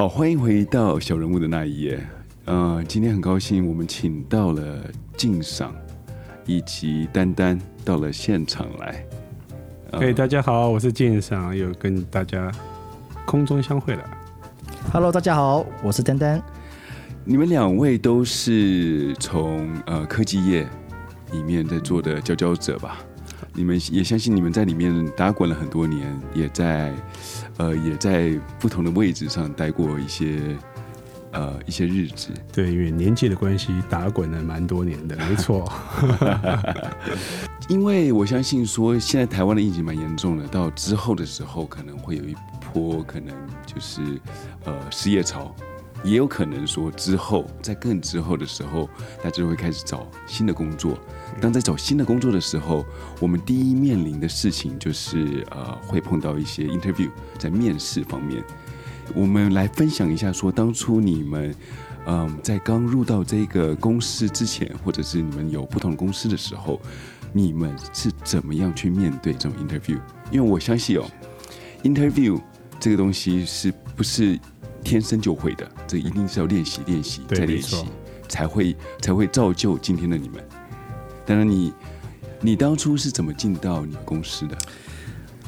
好，欢迎回到小人物的那一页。呃，今天很高兴，我们请到了敬赏以及丹丹到了现场来。嘿，大家好，我是敬赏，又跟大家空中相会了。Hello，大家好，我是丹丹。你们两位都是从呃科技业里面在做的佼佼者吧？你们也相信你们在里面打滚了很多年，也在呃也在不同的位置上待过一些呃一些日子。对，因为年纪的关系，打滚了蛮多年的，没错。因为我相信说，现在台湾的疫情蛮严重的，到之后的时候可能会有一波可能就是呃失业潮，也有可能说之后在更之后的时候，大家就会开始找新的工作。当在找新的工作的时候，我们第一面临的事情就是呃会碰到一些 interview，在面试方面，我们来分享一下说当初你们。嗯，在刚入到这个公司之前，或者是你们有不同的公司的时候，你们是怎么样去面对这种 interview？因为我相信哦，interview 这个东西是不是天生就会的？这一定是要练习、练习再练习，才会才会造就今天的你们。当然你，你当初是怎么进到你们公司的？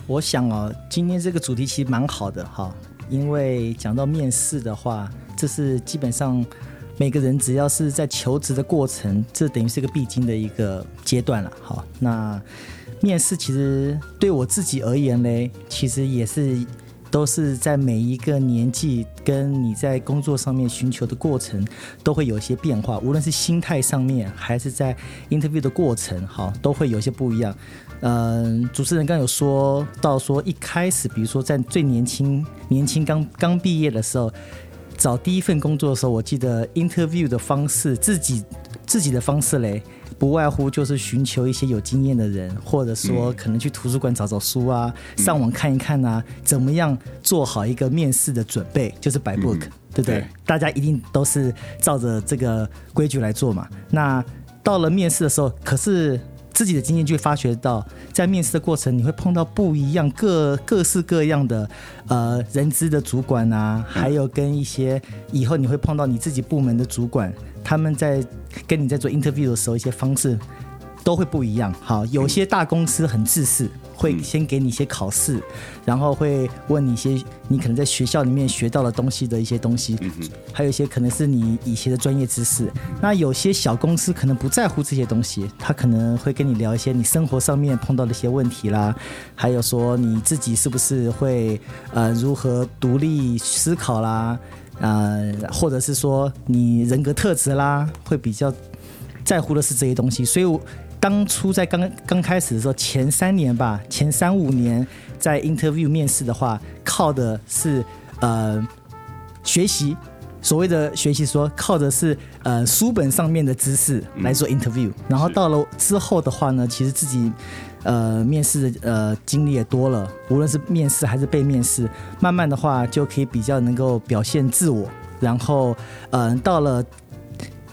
我想哦，今天这个主题其实蛮好的哈，因为讲到面试的话，这是基本上每个人只要是在求职的过程，这等于是个必经的一个阶段了。好，那面试其实对我自己而言嘞，其实也是都是在每一个年纪跟你在工作上面寻求的过程，都会有一些变化，无论是心态上面，还是在 interview 的过程，好，都会有些不一样。嗯，主持人刚有说到说，一开始比如说在最年轻、年轻刚刚毕业的时候，找第一份工作的时候，我记得 interview 的方式，自己自己的方式嘞，不外乎就是寻求一些有经验的人，或者说可能去图书馆找找书啊，上网看一看啊，怎么样做好一个面试的准备，就是摆 book，、对不对？对大家一定都是照着这个规矩来做嘛。那到了面试的时候，可是自己的经验就会发觉到，在面试的过程，你会碰到不一样、各各式各样的呃人资的主管啊，还有跟一些以后你会碰到你自己部门的主管，他们在跟你在做 interview 的时候，一些方式都会不一样。好，有些大公司很自私，会先给你一些考试，然后会问你一些你可能在学校里面学到的东西的一些东西，还有一些可能是你以前的专业知识。那有些小公司可能不在乎这些东西，他可能会跟你聊一些你生活上面碰到的一些问题啦，还有说你自己是不是会呃如何独立思考啦，呃，或者是说你人格特质啦，会比较在乎的是这些东西，所以我当初在刚刚开始的时候，前三年吧，前三五年在 interview 面试的话，靠的是呃学习，所谓的学习说靠的是呃书本上面的知识来做 interview，、然后到了之后的话呢，其实自己。呃，面试的呃经历也多了，无论是面试还是被面试，慢慢的话就可以比较能够表现自我，然后呃到了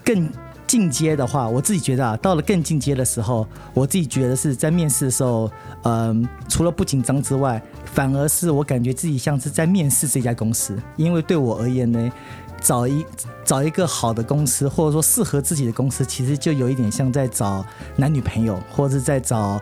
更进阶的话，我自己觉得啊，到了更进阶的时候，我自己觉得是在面试的时候，嗯、除了不紧张之外，反而是我感觉自己像是在面试这家公司，因为对我而言呢，找一找一个好的公司，或者说适合自己的公司，其实就有一点像在找男女朋友，或者是在找。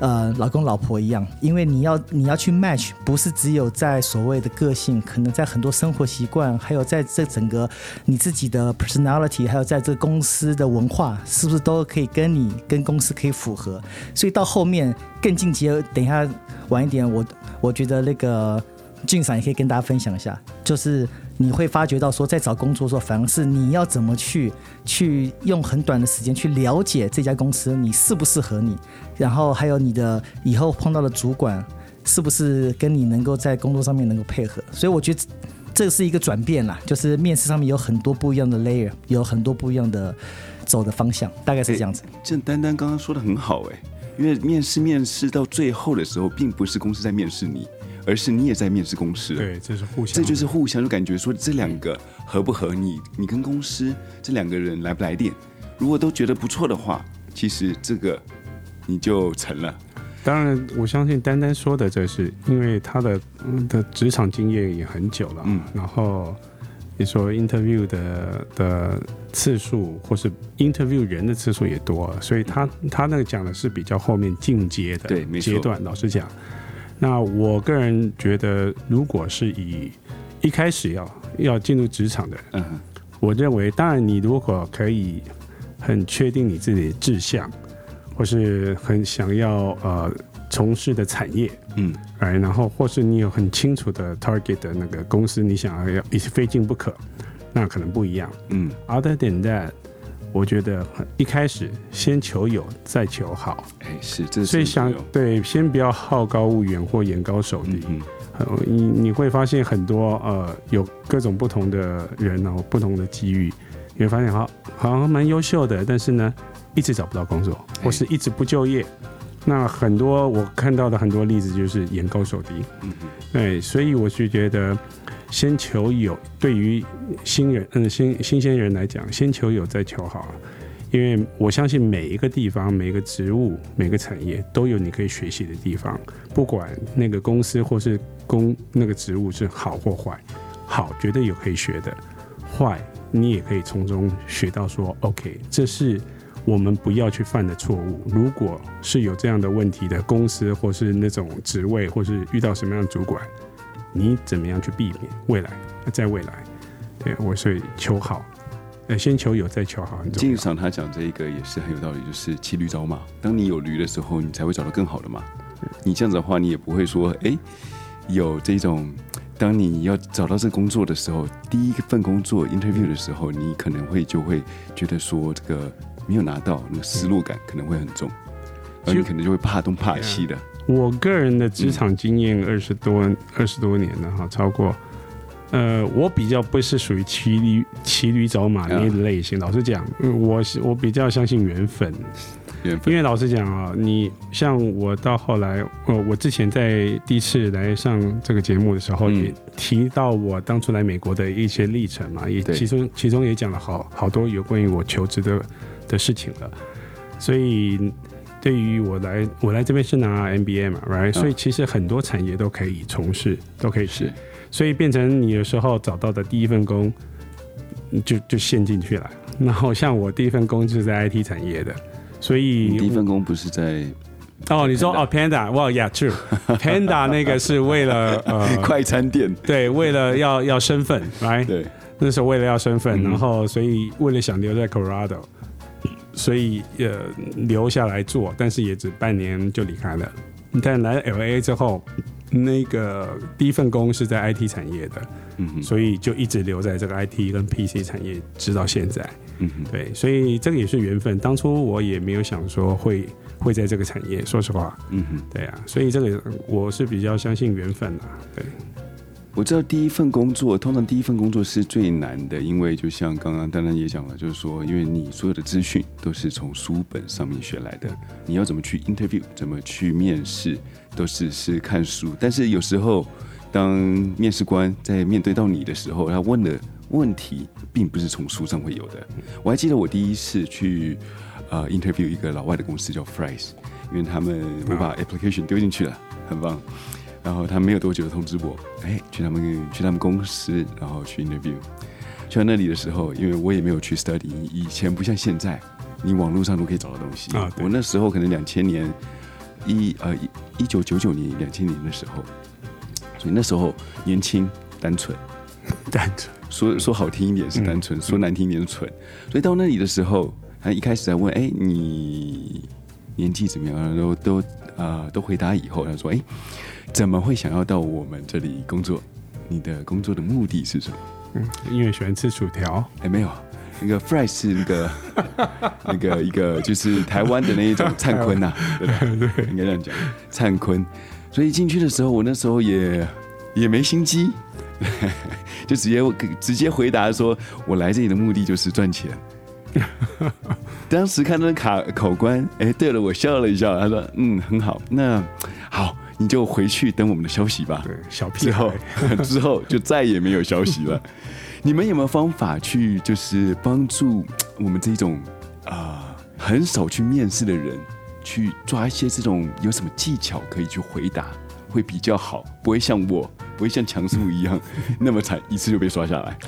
呃，老公老婆一样，因为你要你要去 match，不是只有在所谓的个性，可能在很多生活习惯，还有在这整个你自己的 personality，还有在这公司的文化，是不是都可以跟你跟公司可以符合？所以到后面更进阶，等一下晚一点，我我觉得那个俊赏也可以跟大家分享一下，就是你会发觉到说，在找工作的时候，反而是你要怎么去去用很短的时间去了解这家公司你适不适合你，然后还有你的以后碰到的主管是不是跟你能够在工作上面能够配合，所以我觉得这是一个转变啦，就是面试上面有很多不一样的 layer，有很多不一样的走的方向，大概是这样子。这丹丹刚刚说的很好哎，因为面试面试到最后的时候，并不是公司在面试你，而是你也在面试公司。对，这是互相，这就是互相就感觉说这两个合不合你，你跟公司这两个人来不来电，如果都觉得不错的话，其实这个你就成了。当然，我相信丹丹说的，这是因为他的嗯的职场经验也很久了，嗯然后你说 interview 的的次数，或是 interview 人的次数也多，所以他他那个讲的是比较后面进阶的阶段。老实讲，那我个人觉得，如果是以一开始要要进入职场的，嗯，我认为，当然你如果可以很确定你自己的志向，或是很想要呃从事的产业，嗯，哎，然后或是你有很清楚的 target 的那个公司，你想要要一非进不可，那可能不一样。嗯，Other than that，我觉得一开始先求有，再求好，哎，是，这是所以想对，先不要好高骛远或眼高手低。嗯呃你你会发现很多呃有各种不同的人哦，不同的机遇，你会发现好好像蛮优秀的，但是呢，一直找不到工作，或是一直不就业。那很多我看到的很多例子就是眼高手低，嗯哼，对，所以我是觉得先求有，对于新人嗯新新鲜人来讲，先求有再求好，因为我相信每一个地方、每个职务、每个产业都有你可以学习的地方，不管那个公司或是公那个职务是好或坏，好绝对有可以学的，坏你也可以从中学到说，OK，这是。我们不要去犯的错误。如果是有这样的问题的公司，或是那种职位，或是遇到什么样的主管，你怎么样去避免未来？在未来，对我所以求好，呃，先求有，再求好很重要。经常他讲这一个也是很有道理，就是骑驴找马。当你有驴的时候，你才会找到更好的马。你这样子的话，你也不会说，哎，有这种。当你要找到这工作的时候，第一份工作 interview 的时候，你可能会就会觉得说，这个没有拿到，那个失落感可能会很重，而你可能就会怕东怕西的。我个人的职场经验二十多二十多年了哈，超过。呃，我比较不是属于骑驴骑驴找马那类型。老实讲，嗯我是我比较相信缘分。缘分因为老实讲啊，你像我到后来，呃，我之前在第一次来上这个节目的时候，嗯也提到我当初来美国的一些历程嘛，也其中其中也讲了好好多有关于我求职的的事情了。所以对于我来，我来这边是拿 MBA 嘛，right？、所以其实很多产业都可以从事，都可以。是。所以变成你有时候找到的第一份工，就就陷进去了。然后像我第一份工就是在 IT 产业的，所以第一份工不是在哦，你说哦，Panda，哇，Yeah true，Panda 那个是为了呃，快餐店，对，为了 要要身份，right？对，那时候为了要身份，嗯。然后所以为了想留在 Colorado，所以呃留下来做，但是也只半年就离开了。但来 LA 之后，那个第一份工是在 IT 产业的，嗯哼，所以就一直留在这个 IT 跟 PC 产业，直到现在。嗯哼，对，所以这个也是缘分。当初我也没有想说会会在这个产业，说实话，嗯哼。对啊，所以这个我是比较相信缘分的。对，我知道第一份工作，通常第一份工作是最难的，因为就像刚刚丹丹也讲了，就是说，因为你所有的资讯都是从书本上面学来的，你要怎么去 interview，怎么去面试，都是是看书。但是有时候，当面试官在面对到你的时候，他问的问题并不是从书上会有的。我还记得我第一次去呃 interview 一个老外的公司叫 Fries，因为他们我把 application 丢进去了，很棒。然后他没有多久通知我，哎，去他们去他们公司，然后去 interview。去到那里的时候，因为我也没有去 study，以前不像现在，你网络上都可以找到东西。啊我那时候可能两千年一呃一九九九年、两千年的时候，所以那时候年轻单纯，单纯说说好听一点是单纯，说难听一点是蠢。所以到那里的时候，他一开始在问，哎，你年纪怎么样？都都呃都回答以后，他说，哎，怎么会想要到我们这里工作？你的工作的目的是什么？嗯因为喜欢吃薯条，哎，没有，那个 fry 是那个 那个一个就是台湾的那一种灿坤呐、对不对？应该这样讲，灿坤。所以进去的时候，我那时候也也没心机，就直接直接回答说，我来这里的目的就是赚钱。当时看到卡考官，哎，对了，我笑了一笑，他说，嗯，很好，那好，你就回去等我们的消息吧。对，小屁之后，之后就再也没有消息了。你们有没有方法去就是帮助我们这种啊、很少去面试的人，去抓一些这种有什么技巧可以去回答会比较好，不会像我，不会像强叔一样 那么惨，一次就被刷下来。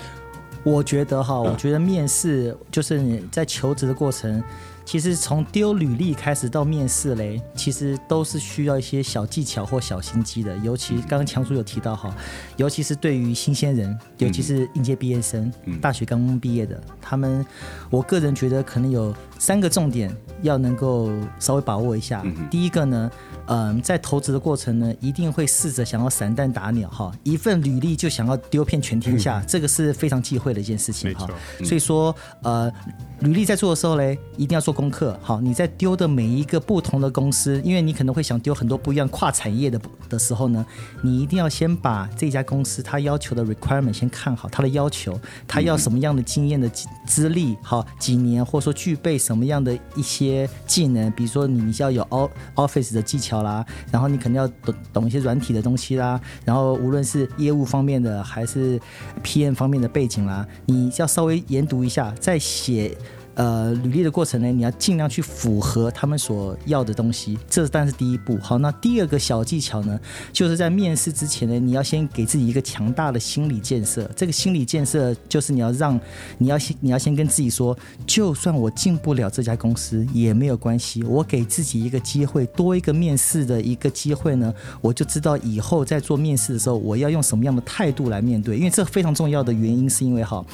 我觉得哈，嗯我觉得面试就是你在求职的过程，其实从丢履历开始到面试嘞，其实都是需要一些小技巧或小心机的。尤其刚刚强叔有提到哈，尤其是对于新鲜人，尤其是应届毕业生，嗯大学刚刚毕业的，他们，我个人觉得可能有三个重点要能够稍微把握一下。嗯第一个呢，嗯、在投资的过程呢，一定会试着想要散弹打鸟哈，一份履历就想要丢遍全天下，这个是非常忌讳的一件事情哈。所以说，呃，履历在做的时候嘞，一定要做功课。好，你在丢的每一个不同的公司，因为你可能会想丢很多不一样跨产业的的时候呢，你一定要先把这家公司它要求的 requirement 先看好，它的要求，它要什么样的经验的资资历，好几年，或者说具备什么样的一些技能，比如说你你是要有 Office 的技巧啦，然后你肯定要懂懂一些软体的东西啦，然后无论是业务方面的还是 PM 方面的背景啦，你要稍微研读一下，再写。呃，履历的过程呢，你要尽量去符合他们所要的东西，这当然是第一步。好，那第二个小技巧呢，就是在面试之前呢，你要先给自己一个强大的心理建设。这个心理建设就是你要让你要先你要先跟自己说，就算我进不了这家公司也没有关系，我给自己一个机会，多一个面试的一个机会呢，我就知道以后在做面试的时候，我要用什么样的态度来面对。因为这非常重要的原因是因为哈。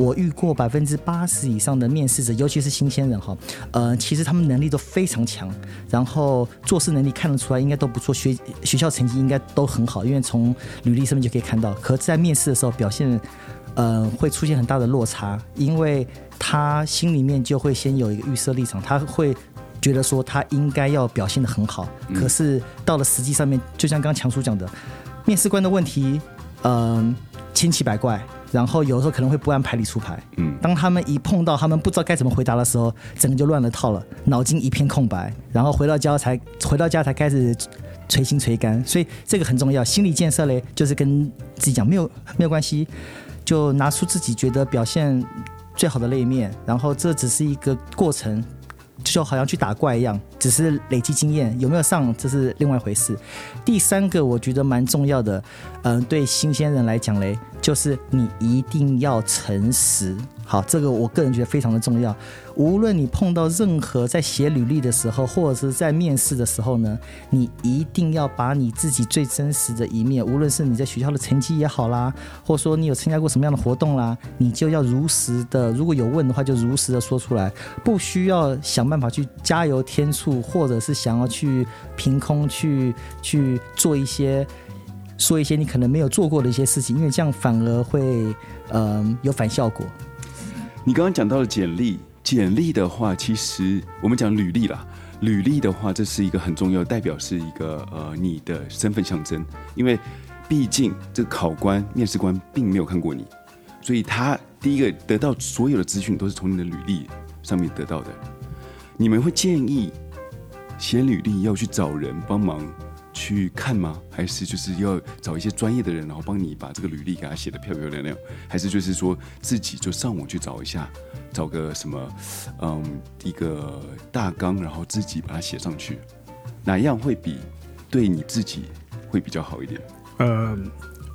我遇过百分之八十以上的面试者，尤其是新鲜人哈，呃，其实他们能力都非常强，然后做事能力看得出来应该都不错，学学校成绩应该都很好，因为从履历上面就可以看到。可在面试的时候表现，呃，会出现很大的落差，因为他心里面就会先有一个预设立场，他会觉得说他应该要表现的很好，可是到了实际上面，就像刚刚强叔讲的，面试官的问题，嗯、千奇百怪，然后有时候可能会不按牌理出牌。嗯当他们一碰到他们不知道该怎么回答的时候，整个就乱了套了，脑筋一片空白，然后回到家才回到家才开始捶心捶肝，所以这个很重要。心理建设嘞，就是跟自己讲没有没有关系，就拿出自己觉得表现最好的那一面，然后这只是一个过程。就好像去打怪一样，只是累积经验，有没有上这是另外一回事。第三个我觉得蛮重要的，嗯、对新鲜人来讲嘞，就是你一定要诚实。好，这个我个人觉得非常的重要。无论你碰到任何在写履历的时候，或者是在面试的时候呢，你一定要把你自己最真实的一面，无论是你在学校的成绩也好啦，或者说你有参加过什么样的活动啦，你就要如实的，如果有问的话，就如实的说出来，不需要想办法去加油添醋，或者是想要去凭空去去做一些。说一些你可能没有做过的一些事情，因为这样反而会嗯、呃有反效果。你刚刚讲到了简历，简历的话，其实我们讲履历啦。履历的话，这是一个很重要，代表是一个呃你的身份象征，因为毕竟这个考官、面试官并没有看过你，所以他第一个得到所有的资讯都是从你的履历上面得到的。你们会建议写履历要去找人帮忙去看吗？还是就是要找一些专业的人，然后帮你把这个履历给他写的漂漂亮亮？还是就是说自己就上网去找一下，找个什么，嗯，一个大纲，然后自己把它写上去，哪样会比对你自己会比较好一点？呃，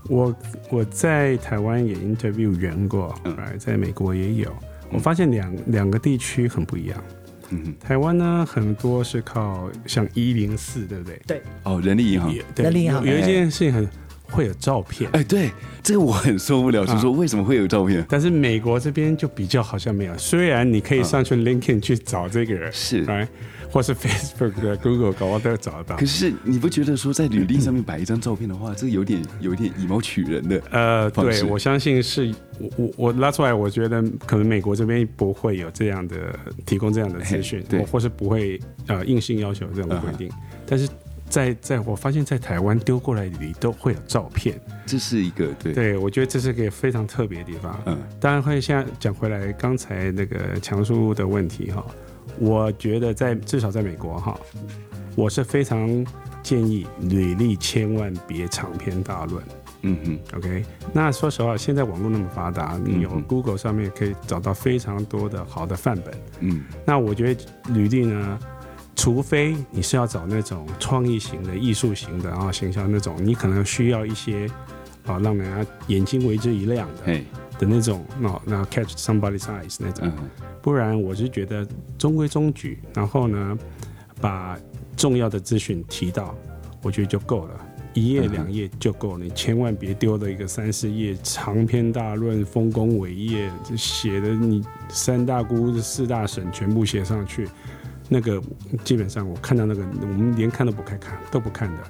我我在台湾也 interview 员过，嗯哎、在美国也有。我发现两两个地区很不一样。嗯，台湾呢，很多是靠像一零四，对不对？对，哦，人力银行，对人力银行有有一件事情很会有照片，哎，对，这个我很受不了，是说为什么会有照片？但是美国这边就比较好像没有。虽然你可以上去 LinkedIn 去找这个人，是哎，或是 Facebook 的 Google 搞我都要找得到可。是你不觉得说在履历上面摆一张照片的话，这有点有点以貌取人的？呃，对，我相信是我我我拉出来，我觉得可能美国这边不会有这样的提供这样的资讯，对或或是不会呃硬性要求这种规定。但是在在我发现，在台湾丢过来里都会有照片，这是一个对，对我觉得这是个非常特别的地方。嗯当然会现在讲回来，刚才那个强叔的问题哈，我觉得在至少在美国哈，我是非常建议履历千万别长篇大论。嗯哼，OK，那说实话，现在网络那么发达，你有嗯 Google 上面可以找到非常多的好的范本。嗯那我觉得履历呢，除非你是要找那种创意型的、艺术型的，然后形象那种，你可能需要一些啊让人家眼睛为之一亮的。嘿，的那种，那那 catch somebody's eyes 那种。嗯不然我是觉得中规中矩，然后呢，把重要的资讯提到，我觉得就够了。一页两页就够了，你千万别丢了一个三四页长篇大论、丰功伟业，这写的你三大姑四大婶全部写上去，那个基本上我看到那个，我们连看都不看，看都不看的，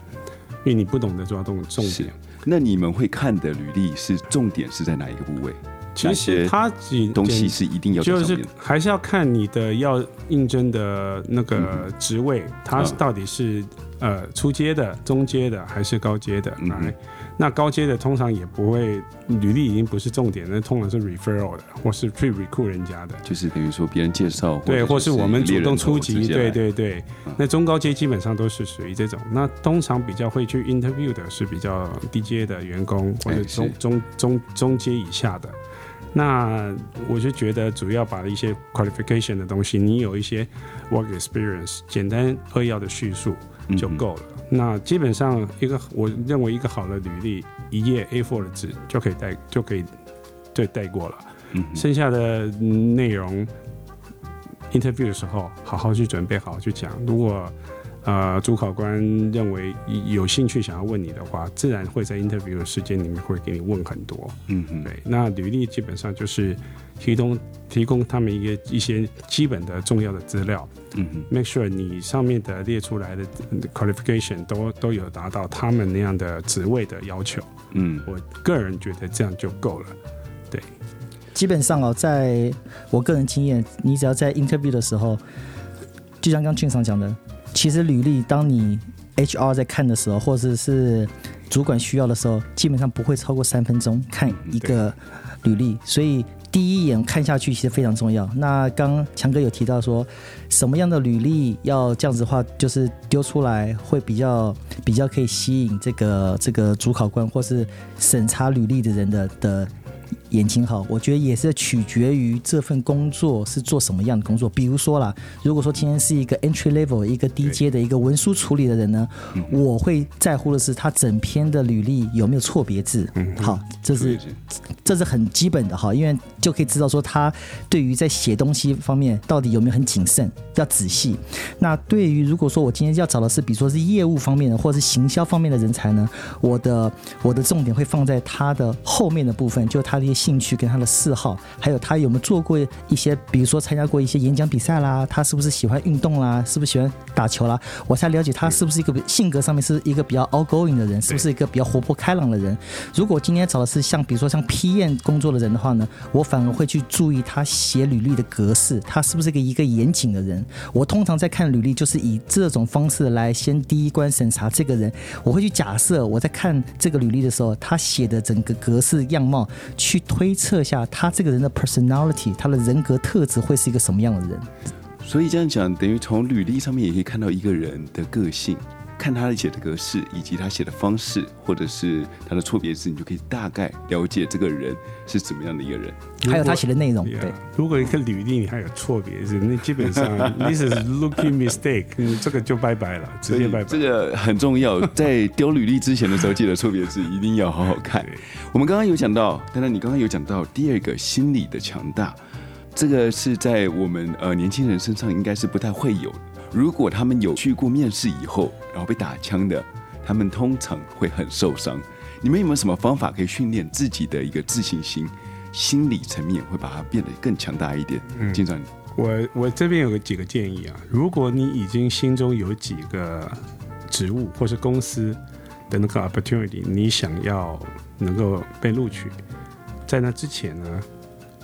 因为你不懂得抓重重点。那你们会看的履历是重点是在哪一个部位？其实它几东西是一定要就是。还是要看你的要应征的那个职位，它嗯到底是呃初阶的、中阶的还是高阶的。嗯来，那高阶的通常也不会，履历已经不是重点，那通常是 referral 的，或是去 recruit 人家的。就是等于说别人介绍，对，或是是我们主动出击，猎人头直接来对对对嗯。那中高阶基本上都是属于这种。那通常比较会去 interview 的是比较低阶的员工，或者哎中是中中中阶以下的。那我就觉得主要把一些 qualification 的东西，你有一些 work experience，简单扼要的叙述嗯就够了。那基本上一个我认为一个好的履历，一页 A4 的纸就可以带就可以对带过了。嗯剩下的嗯内容，interview 的时候好好去准备，好好去讲。如果呃主考官认为有兴趣想要问你的话，自然会在 interview 的时间里面会给你问很多。嗯嗯，对，那履历基本上就是提供提供他们一个一些基本的重要的资料嗯嗯，，make sure 你上面的列出来的嗯 qualification 都都有达到他们那样的职位的要求。嗯我个人觉得这样就够了。对基本上哦，在我个人经验，你只要在 interview 的时候，就像刚俊上讲的，其实履历当你 HR 在看的时候，或者是主管需要的时候，基本上不会超过三分钟看一个履历，所以第一眼看下去其实非常重要。那刚强哥有提到说，什么样的履历要这样子的话，就是丢出来会比较比较可以吸引这个这个主考官或是审查履历的人的的眼睛好，我觉得也是取决于这份工作是做什么样的工作。比如说啦，如果说今天是一个 entry level 一个低阶的一个文书处理的人呢，我会在乎的是他整篇的履历有没有错别字。嗯好，这是这是很基本的哈，因为就可以知道说他对于在写东西方面到底有没有很谨慎，要仔细。那对于如果说我今天要找的是，比如说是业务方面的，或者是行销方面的人才呢，我的我的重点会放在他的后面的部分，就他的兴趣跟他的嗜好，还有他有没有做过一些，比如说参加过一些演讲比赛啦，他是不是喜欢运动啦，是不是喜欢打球啦，我才了解他是不是一个性格上面是一个比较 outgoing 的人，是不是一个比较活泼开朗的人。如果今天找的是像比如说像 PM 工作的人的话呢，我反而会去注意他写履历的格式，他是不是一个一个严谨的人。我通常在看履历，就是以这种方式来先第一关审查这个人。我会去假设我在看这个履历的时候，他写的整个格式样貌，去推测下他这个人的 personality，他的人格特质会是一个什么样的人。所以这样讲，等于从履历上面也可以看到一个人的个性，看他的写的格式，以及他写的方式，或者是他的错别字，你就可以大概了解这个人是怎么样的一个人。还有他写的内容，Yeah，对。如果一个履历你还有错别字，那基本上 this is looking mistake，嗯这个就拜拜了，直接拜拜。这个很重要，在丢履历之前的时候，记得错别字一定要好好看。我们刚刚有讲到，丹丹你刚刚有讲到第二个心理的强大，这个是在我们呃年轻人身上应该是不太会有的。如果他们有去过面试以后，然后被打枪的，他们通常会很受伤。你们有没有什么方法可以训练自己的一个自信心？心理层面会把它变得更强大一点。嗯经常我我这边有个几个建议啊，如果你已经心中有几个职务或是公司的那个 opportunity，你想要能够被录取，在那之前呢，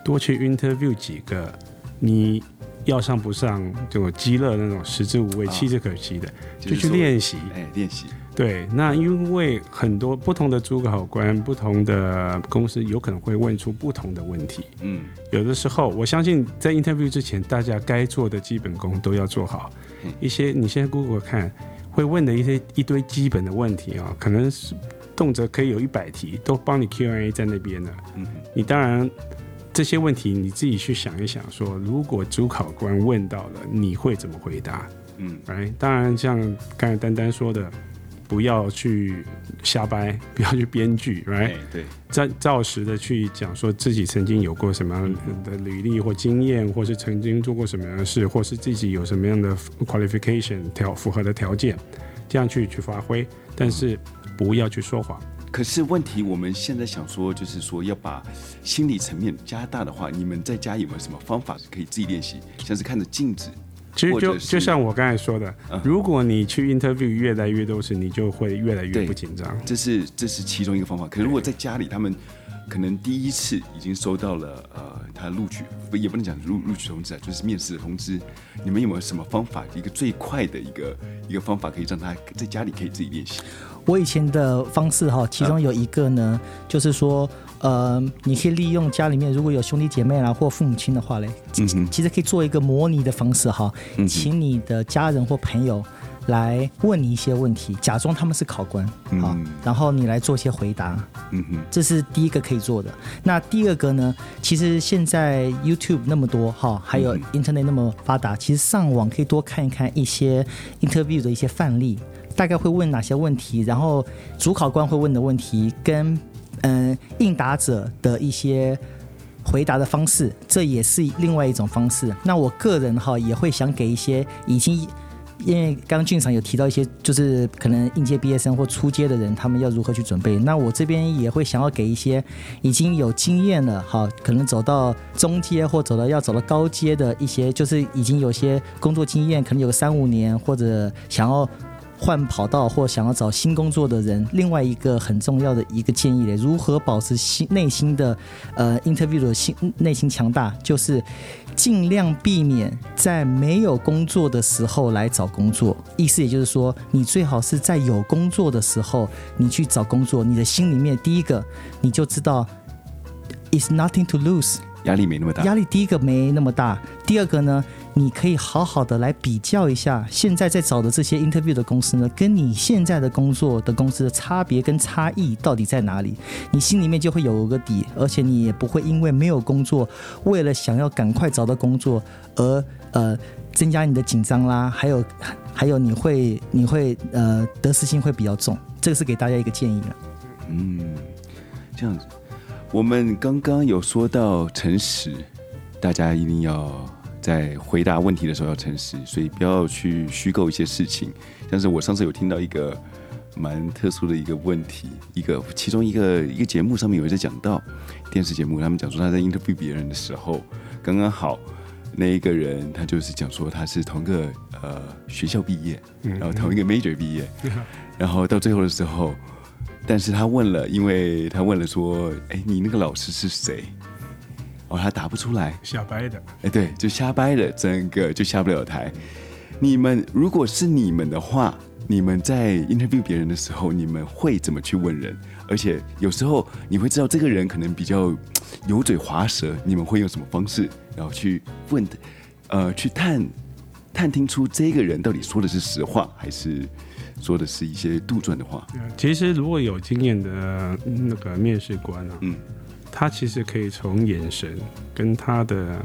多去 interview 几个你要上不上就鸡肋那种食之无味、啊弃之可惜的，就去练习。哎练习，对，那因为很多不同的主考官、不同的公司有可能会问出不同的问题。嗯，有的时候，我相信在 interview 之前，大家该做的基本功都要做好嗯。一些你现在 Google 看会问的一些一堆基本的问题啊，可能是动辄可以有一百题，都帮你 Q&A 在那边了。嗯你当然这些问题你自己去想一想说如果主考官问到了，你会怎么回答？嗯哎，当然像刚才丹丹说的，不要去瞎掰，不要去编剧，right？哎，对，照照实的去讲说自己曾经有过什么样的履历或经验，或是曾经做过什么样的事，或是自己有什么样的 qualification 条符合的条件，这样去去发挥，但是不要去说谎。可是问题，我们现在想说，就是说要把心理层面加大的话，你们在家有没有什么方法是可以自己练习？像是看着镜子，其实就就像我刚才说的嗯，如果你去 interview 越来越多次，你就会越来越不紧张。这是这是其中一个方法。可是如果在家里，他们可能第一次已经收到了呃他录取，不也不能讲录录取通知啊，就是面试的通知。你们有没有什么方法？一个最快的一个一个方法，可以让他在家里可以自己练习？我以前的方式哈，其中有一个呢，就是说，呃，你可以利用家里面如果有兄弟姐妹啦或父母亲的话嘞，嗯，其实可以做一个模拟的方式哈，请你的家人或朋友来问你一些问题，假装他们是考官啊嗯，然后你来做一些回答，嗯哼，这是第一个可以做的。那第二个呢？其实现在 YouTube 那么多哈，还有嗯 Internet 那么发达，其实上网可以多看一看一些 interview 的一些范例，大概会问哪些问题，然后主考官会问的问题跟嗯、应答者的一些。回答的方式，这也是另外一种方式。那我个人哈也会想给一些已经因为刚刚俊长有提到一些，就是可能应届毕业生或初阶的人，他们要如何去准备。那我这边也会想要给一些已经有经验了，哈，可能走到中阶或走到要走到高阶的一些，就是已经有些工作经验，可能有三五年，或者想要换跑道或想要找新工作的人，另外一个很重要的一个建议嘞，如何保持心内心的呃 interview 的心内心强大，就是尽量避免在没有工作的时候来找工作。意思也就是说，你最好是在有工作的时候你去找工作，你的心里面第一个你就知道 is nothing to lose。压力没那么大。压力第一个没那么大，第二个呢，你可以好好的来比较一下现在在找的这些 interview 的公司呢，跟你现在的工作的公司的差别跟差异到底在哪里？你心里面就会有个底，而且你也不会因为没有工作，为了想要赶快找到工作而呃增加你的紧张啦，还有还有你会你会呃得失心会比较重，这个是给大家一个建议了。嗯，这样子，我们刚刚有说到诚实，大家一定要在回答问题的时候要诚实，所以不要去虚构一些事情。但是我上次有听到一个蛮特殊的一个问题，一个其中一个一个节目上面有在讲到电视节目，他们讲说他在 interview 别人的时候，刚刚好那一个人他就是讲说他是同个呃学校毕业，然后同一个 major 毕业，然后到最后的时候。但是他问了，因为他问了说：“哎，你那个老师是谁？”哦，他答不出来。瞎掰的，哎，对，就瞎掰的，整个就下不了台。你们如果是你们的话，你们在 interview 别人的时候，你们会怎么去问人？而且有时候你会知道这个人可能比较油嘴滑舌，你们会用什么方式，然后去问，呃，去探探听出这个人到底说的是实话，还是说的是一些杜撰的话？其实如果有经验的那个面试官啊，嗯他其实可以从眼神跟他的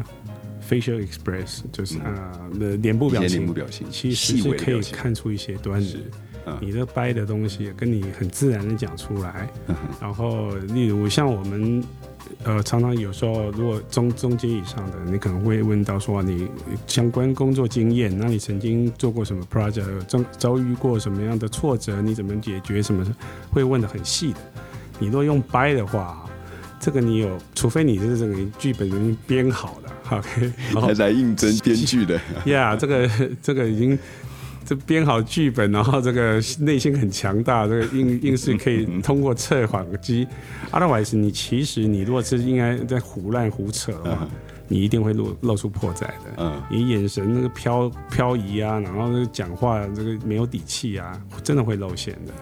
facial express，就是嗯啊的脸部表情，脸部表情，其实是可以。看出一些端倪。嗯你这掰的东西跟你很自然的讲出来，嗯然后例如像我们呃常常有时候如果中中阶以上的，你可能会问到说你相关工作经验，那你曾经做过什么 project，遭遭遇过什么样的挫折，你怎么解决什么，会问的很细的。你若用掰的话，这个你有，除非你是这个剧本已经编好了，OK，然后还来应征编剧的，呀这个这个已经这编好剧本，然后这个内心很强大，这个硬硬是可以通过测谎机。Otherwise，你其实你如果是应该在胡乱胡扯的话，你一定会露露出破绽的。嗯你眼神那个飘飘移啊，然后那个讲话这个没有底气啊，真的会露馅的。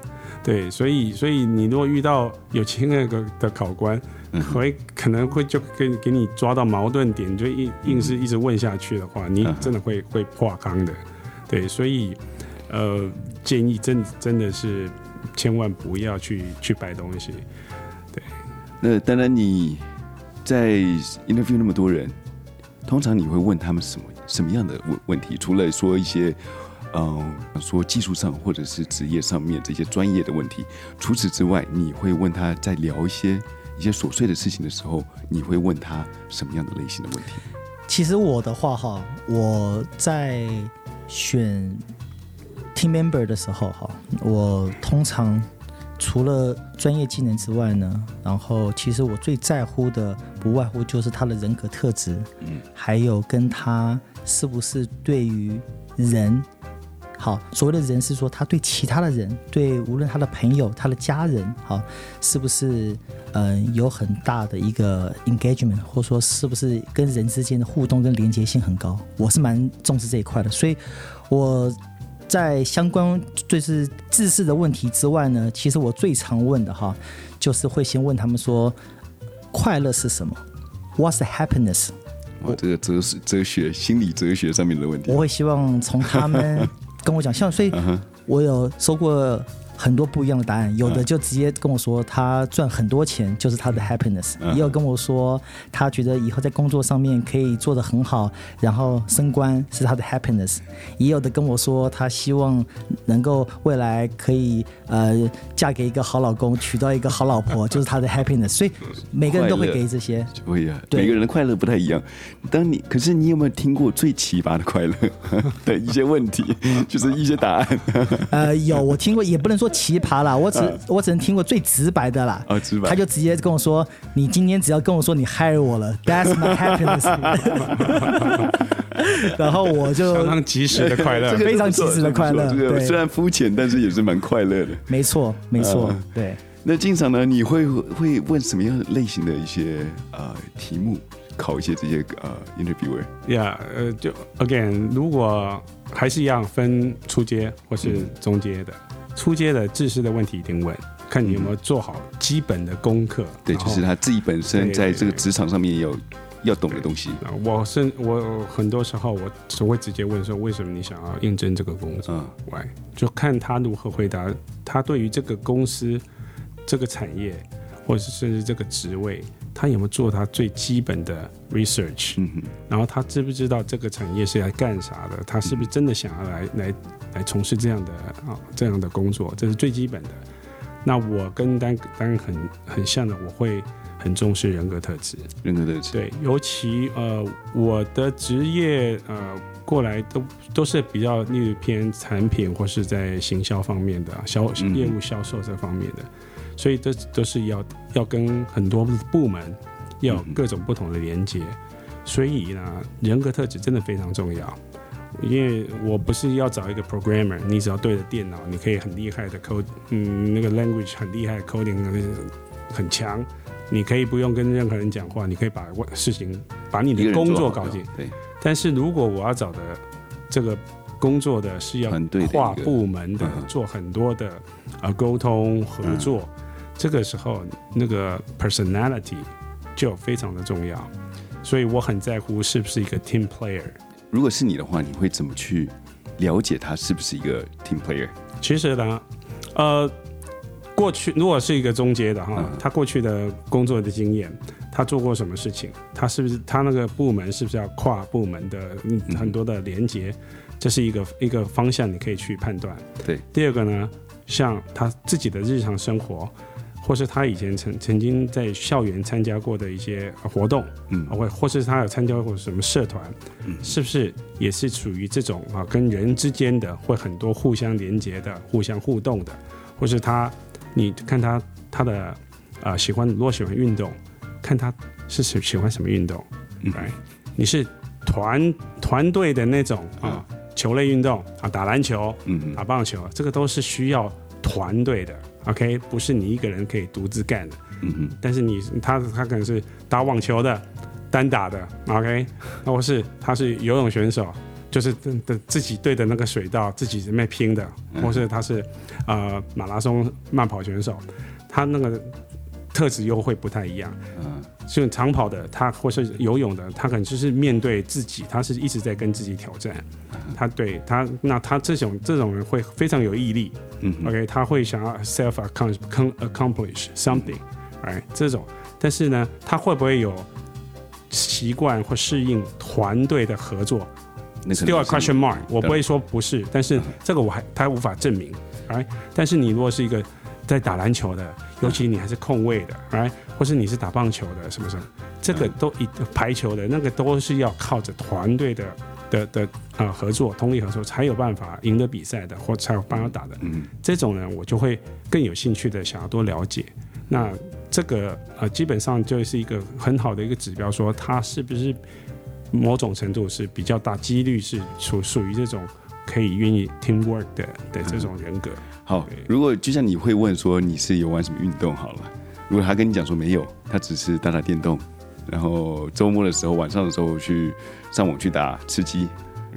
对，所以所以你如果遇到有经验的的考官，会可能会就给给你抓到矛盾点，就硬硬是一直问下去的话，你真的会会破缸的。对，所以呃，建议真真的是千万不要去去摆东西。对那当然，你在 interview 那么多人，通常你会问他们什么什么样的问问题？除了说一些嗯、说技术上或者是职业上面这些专业的问题。除此之外，你会问他在聊一些一些琐碎的事情的时候，你会问他什么样的类型的问题？其实我的话哈，我在选 team member 的时候哈，我通常除了专业技能之外呢，然后其实我最在乎的不外乎就是他的人格特质，嗯，还有跟他是不是对于人。好，所谓的人是说他对其他的人，对无论他的朋友、他的家人，好，是不是嗯、有很大的一个 engagement，或者说是不是跟人之间的互动跟连接性很高？我是蛮重视这一块的，所以我在相关就是知识的问题之外呢，其实我最常问的哈，就是会先问他们说，快乐是什么？What's happiness？哇，这个哲学、哲学、心理哲学上面的问题我。会希望从他们跟我讲，像所以，我有收过很多不一样的答案，有的就直接跟我说他赚很多钱就是他的 happiness，、嗯。也有跟我说他觉得以后在工作上面可以做得很好，然后升官是他的 happiness，也有的跟我说他希望能够未来可以呃嫁给一个好老公，娶到一个好老婆，就是他的 happiness，所以每个人都会给这些。会啊，对。每个人的快乐不太一样。当你可是你有没有听过最奇葩的快乐？的一些问题，就是一些答案。呃，有我听过，也不能说奇葩啦，我只、我只能听过最直白的啦。哦？直白，他就直接跟我说：“你今天只要跟我说你 hire 我了，That's my happiness。”然后我相就当及时的快乐这。个非常及时的快乐对虽然肤浅，但是也是蛮快乐的。没错，没错，嗯对。那经常呢，你会会问什么样类型的一些呃题目，考一些这些呃 interviewer？Yeah，呃，就 again，如果还是一样分初阶或是中阶的，初阶的知识的问题一定问，看你有没有做好基本的功课。对，就是他自己本身在这个对职场上面也有要懂的东西。啊我甚我很多时候我只会直接问说，为什么你想要应征这个工作？嗯喂，就看他如何回答。他对于这个公司、这个产业，或者是甚至这个职位，他有没有做他最基本的 research？然后他知不知道这个产业是来干啥的？他是不是真的想要来来来从事这样的啊这样的工作？这是最基本的。那我跟丹丹很很像的，我会很重视人格特质。人格特质。对，尤其呃，我的职业呃过来都都是比较例如偏产品或是在行销方面的销嗯业务销售这方面的，所以这都是要要跟很多部门要有嗯各种不同的连接，所以呢，人格特质真的非常重要。因为我不是要找一个 programmer，你只要对着电脑，你可以很厉害的 code，嗯，那个 language 很厉害的 coding 很强，你可以不用跟任何人讲话，你可以把事情把你的工作搞定。对，但是如果我要找的这个工作的是要跨部门的嗯，做很多的啊沟通合作，这个时候那个 personality 就非常的重要。所以我很在乎是不是一个 team player。如果是你的话，你会怎么去了解他是不是一个 team player？其实呢，呃，过去如果是一个中介的哈，嗯他过去的工作的经验，他做过什么事情，他是不是他那个部门是不是要跨部门的嗯很多的连接，这是一个一个方向，你可以去判断。对，第二个呢，像他自己的日常生活。或是他以前曾曾经在校园参加过的一些活动，嗯。或或是他有参加过什么社团，嗯。是不是也是属于这种啊跟人之间的会很多互相连接的、互相互动的，或是他你看他他的啊、喜欢如果喜欢运动，看他是喜喜欢什么运动，嗯。来、你是团团队的那种啊球类运动啊打篮球嗯嗯。打棒球，这个都是需要团队的，OK，不是你一个人可以独自干的。嗯嗯但是你他他可能是打网球的、单打的，OK，那或是他是游泳选手，就是的的自己对着那个水道自己在那拼的，或是他是呃马拉松慢跑选手，他那个特质又会不太一样。嗯就长跑的，他或是游泳的，他可能就是面对自己，他是一直在跟自己挑战。他对他，那他这种这种人会非常有毅力。嗯 OK，他会想要 self accomplish something，哎，这种，但是呢，他会不会有习惯或适应团队的合作？那可能 still a question mark，我不会说不是，但是这个我还他无法证明，right？但是你如果是一个在打篮球的，尤其你还是控卫的，right？或是你是打棒球的，什么什么，这个都一排球的那个都是要靠着团队的的的呃合作，通力合作才有办法赢得比赛的，或才有办法打的。嗯这种人，我就会更有兴趣的想要多了解。那这个呃，基本上就是一个很好的一个指标，说他是不是某种程度是比较大几率是属属于这种可以愿意 teamwork 的的这种人格。好，如果就像你会问说你是有玩什么运动好了，如果他跟你讲说没有，他只是打打电动，然后周末的时候晚上的时候去上网去打吃鸡，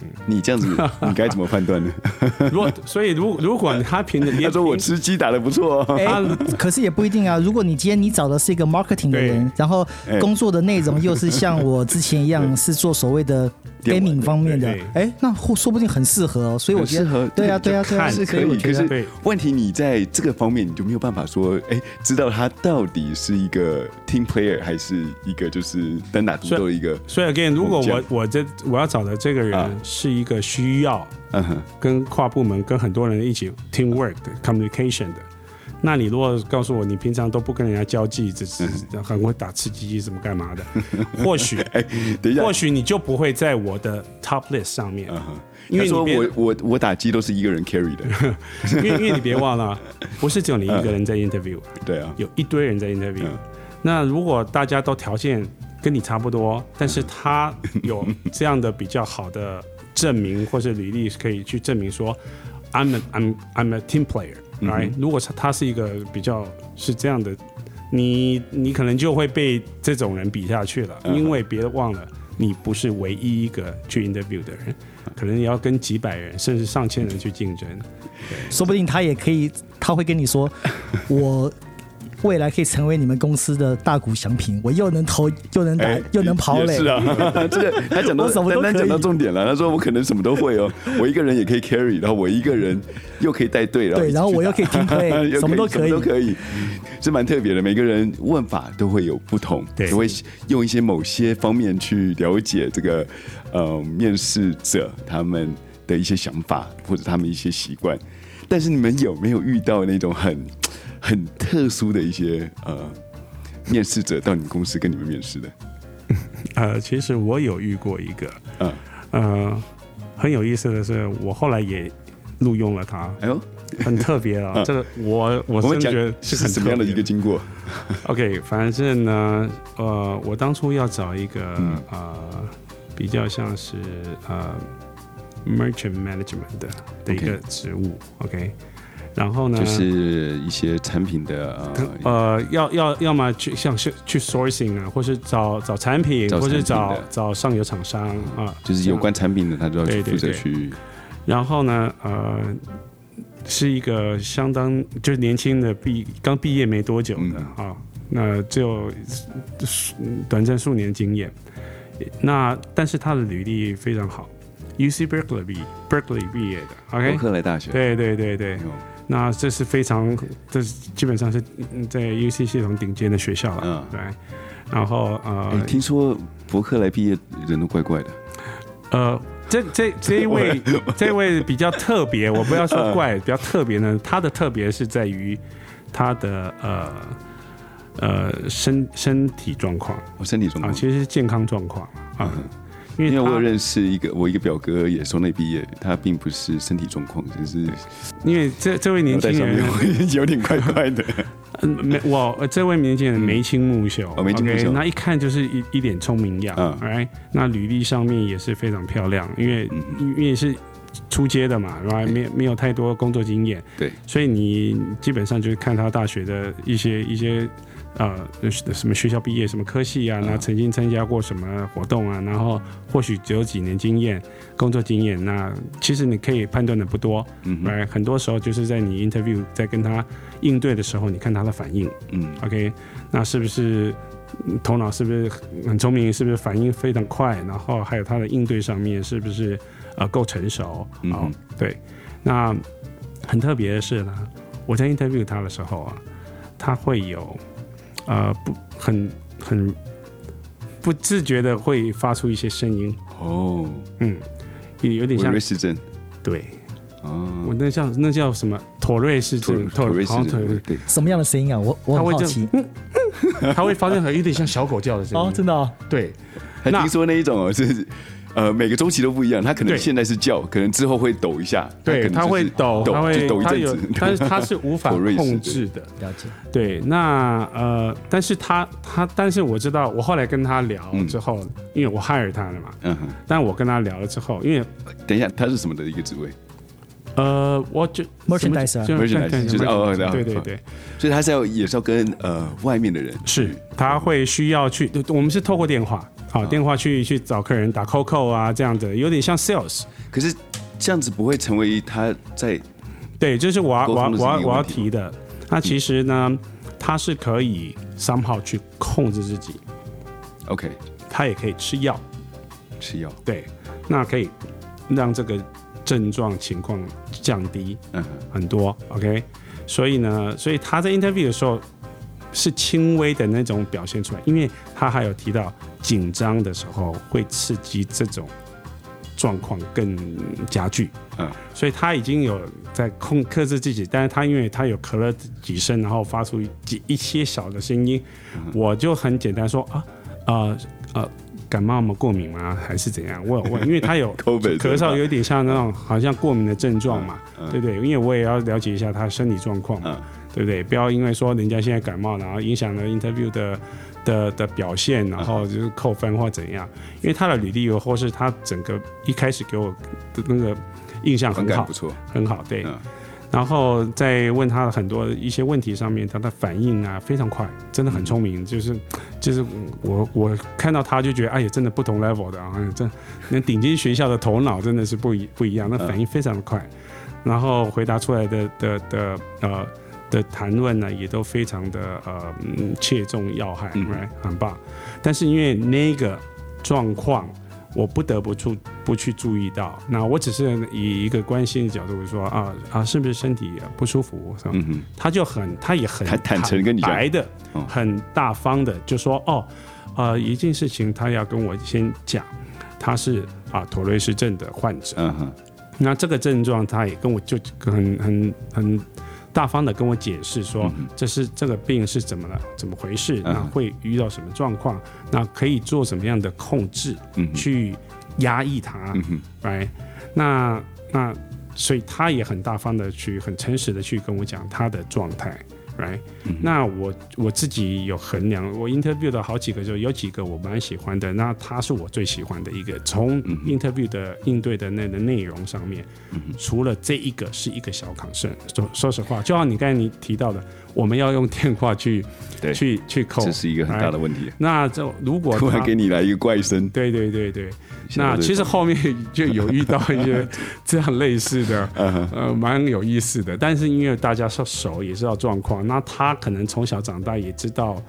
你这样子你该怎么判断呢？如果所以如如果他凭着他连说我吃鸡打的不错。哦，哎，可是也不一定啊。如果你今天你找的是一个 marketing 的人，然后哎。工作的内容又是像我之前一样是做所谓的 gaming 方面的对，哎，那或说不定很适合哦。所以我觉得，很适合对啊，对啊，对啊，是可以，可是问题你在这个方面你就没有办法说，哎，知道他到底是一个 team player 还是一个就是单打独斗的一个，所以 again，如果我我这我要找的这个啊。人是一个需要嗯哼，跟跨部门跟很多人一起 teamwork 的 communication 的。那你如果告诉我你平常都不跟人家交际，只是很会打吃鸡什么干嘛的，或许等一下。或，许你就不会在我的 top list 上面，嗯，因为我我我打鸡都是一个人 carry 的，因为因为你别忘了，不是只有你一个人在 interview，对啊，有一堆人在 interview 嗯。那如果大家都条件跟你差不多，但是他有这样的比较好的证明或者履历，可以去证明说，I'm a I'm I'm a team player。right？、如果他他是一个比较是这样的，你你可能就会被这种人比下去了，嗯因为别忘了，你不是唯一一个去 interview 的人，可能你要跟几百人甚至上千人去竞争。说不定他也可以，他会跟你说，我未来可以成为你们公司的大股祥品，我又能投又能打、哎又能跑垒是。啊，这个他讲到我什么都可以单单讲到重点了。他说我可能什么都会哦，我一个人也可以 carry，然后我一个人又可以带队，然后对然后我又可以 team play，什么都什么可以都可以，是蛮特别的。每个人问法都会有不同，对都会用一些某些方面去了解这个呃面试者他们的一些想法或者他们一些习惯。但是你们有没有遇到那种很很特殊的一些呃面试者到你们公司跟你们面试的？呃，其实我有遇过一个，嗯，呃，很有意思的是，我后来也录用了他，哎呦，很特别啊。这个我我真觉得是很什么样的一个经过？OK，反正呢，呃，我当初要找一个、嗯。呃比较像是呃 merchant management 的的一个职务，OK，然后呢，就是一些产品的呃，呃，要要要么去像是去 sourcing 啊，或是找找产品，或是找找上游厂商啊，就是有关产品的，他都要去负责对。对对去然后呢，呃，是一个相当就是年轻的毕刚毕业没多久的嗯。啊，那只有短暂数年经验。那但是他的履历非常好，UC Berkeley 毕 Berkeley 毕业的，OK，克莱大学。对对对对那这是非常，这是基本上是嗯在 UC 系统顶尖的学校了，嗯对。然后呃哎，听说伯克莱毕业人都怪怪的，呃，这这这一位 这位比较特别，我不要说怪，比较特别呢。他的特别是在于他的呃呃身身体状况啊，我身体状况。其实是健康状况啊，因为因为我有认识一个，我一个表哥也从那毕业，他并不是身体状况，只是因为这这位年轻人 有点怪怪的。嗯，没我呃这位年轻人眉清目秀，哦眉清目秀。OK，那一看就是一一脸聪明样，嗯。哎，那履历上面也是非常漂亮，因为嗯。因为是出街的嘛，然后没没有太多工作经验，对，所以你基本上就是看他大学的一些一些呃什么学校毕业什么科系啊，嗯那曾经参加过什么活动啊，然后或许只有几年经验，工作经验，那其实你可以判断的不多，嗯来，很多时候就是在你 interview 在跟他应对的时候，你看他的反应嗯，OK？那是不是嗯头脑是不是很聪明？是不是反应非常快？然后还有他的应对上面是不是呃够成熟？哦嗯哼，对。那很特别的是呢，我在 interview 他的时候啊，他会有呃不很很不自觉的会发出一些声音，哦，嗯，也有点像瑞氏症对哦，我那叫那叫什么妥瑞氏妥症，妥瑞氏好像妥症对，什么样的声音啊？我我他会这很好奇样。它会发生很有点像小狗叫的声音。哦，真的哦，对，那还听说那一种哦是。呃，每个周期都不一样，它可能现在是叫，可能之后会抖一下，对，它可能就是会抖，它会抖一阵子，，但是它是无法 控制的。了解。对，那呃，但是他他，但是我知道，我后来跟他聊嗯。之后，因为我 hire 他了嘛，嗯哼，但我跟他聊了之后，因为等一下，他是什么的一个职位？呃，我就 Merchandiser 就是哦对对对，所以他是要也是要跟呃外面的人？是他会需要去，我们是透过电话，好电话去去找客人打 COCO 啊，这样子有点像 sales。可是这样子不会成为他在对，就是我要我要我要我要提的。那其实呢，他是可以 somehow 去控制自己，OK。他也可以吃药，吃药，对，那可以让这个症状情况降低嗯很多。OK，所以呢，所以他在 interview 的时候是轻微的那种表现出来，因为他还有提到紧张的时候会刺激这种状况更加剧。嗯所以他已经有在控克制自己，但是他因为他有咳了几声，然后发出几一些小的声音，我就很简单说啊呃呃感冒吗？过敏吗？还是怎样？我我，因为他有 咳嗽，有点像那种好像过敏的症状嘛，嗯对不对？因为我也要了解一下他身体状况嘛，嗯对不对？不要因为说人家现在感冒，然后影响了 interview 的的的表现，然后就是扣分或怎样。因为他的履历或是他整个一开始给我的那个印象很好不，错，很好，对。嗯然后在问他很多一些问题上面，他的反应啊非常快，真的很聪明。就是就是我我看到他就觉得，哎呀，真的不同 level 的啊，这那顶尖学校的头脑真的是不一不一样，那反应非常的快。然后回答出来的的的呃的谈论呢，也都非常的呃嗯切中要害，嗯 right，很棒。但是因为那个状况，我不得不注不去注意到。那我只是以一个关心的角度说啊啊，是不是身体不舒服？是吧嗯哼，他就很，他也很坦坦诚跟你讲白的哦，很大方的就说哦，呃，一件事情他要跟我先讲，他是啊妥瑞氏症的患者。嗯哼，那这个症状，他也跟我就很很很大方的跟我解释说这是这个病是怎么了，怎么回事，嗯那会遇到什么状况，那可以做什么样的控制嗯，去压抑它嗯哼，，right？那那所以他也很大方的去很诚实的去跟我讲他的状态。right，、那嗯我我自己有衡量，我 interview 的好几个，就有几个我蛮喜欢的，那他是我最喜欢的一个。从嗯 interview 的应对的那个内容上面，除了这一个是一个小抗胜，说说实话，就像你刚才你提到的，我们要用电话去对。去去扣，这是一个很大的问题。那这如果突然给你来一个怪声，对对对对那其实后面 就有遇到一些 这样类似的，呃，蛮有意思的。但是因为大家是熟，也知道状况，那他可能从小长大也知道，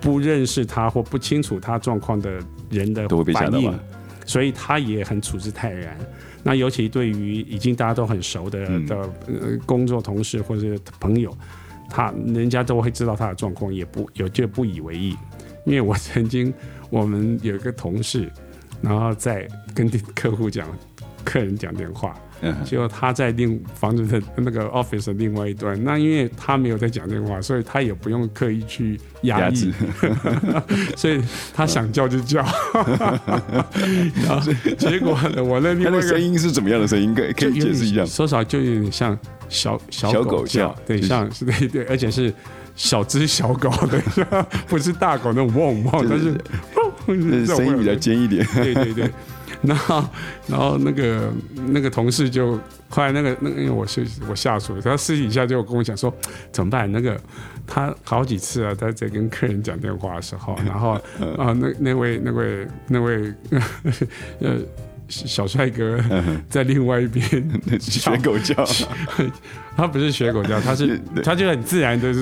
不认识他或不清楚他状况的人的反应，所以他也很处之泰然。那尤其对于已经大家都很熟的嗯的呃工作同事或者是朋友，他人家都会知道他的状况，也不有就不以为意。因为我曾经我们有一个同事，然后再跟客户讲，客人讲电话，嗯，结果他在另房子的那个 office 的另外一端，那因为他没有在讲电话，所以他也不用刻意去压抑，所以他想叫就叫，然后结果呢，我那另他外一个的声音是怎么样的声音？可以解释一下。吗？说少就有点像小小小狗狗叫叫，对，像是对对，而且是小只小狗的，不是大狗那种汪汪，但是 声音比较尖一点。对 对对。然后，然后那个那个同事就后来那个那个，因为我是我下属，他私底下就跟我讲说怎么办？那个他好几次啊，他在跟客人讲电话的时候，然后啊、那那位那位那位呃小帅哥在另外一边 学狗叫，他不是学狗叫，他是 他就很自然的，就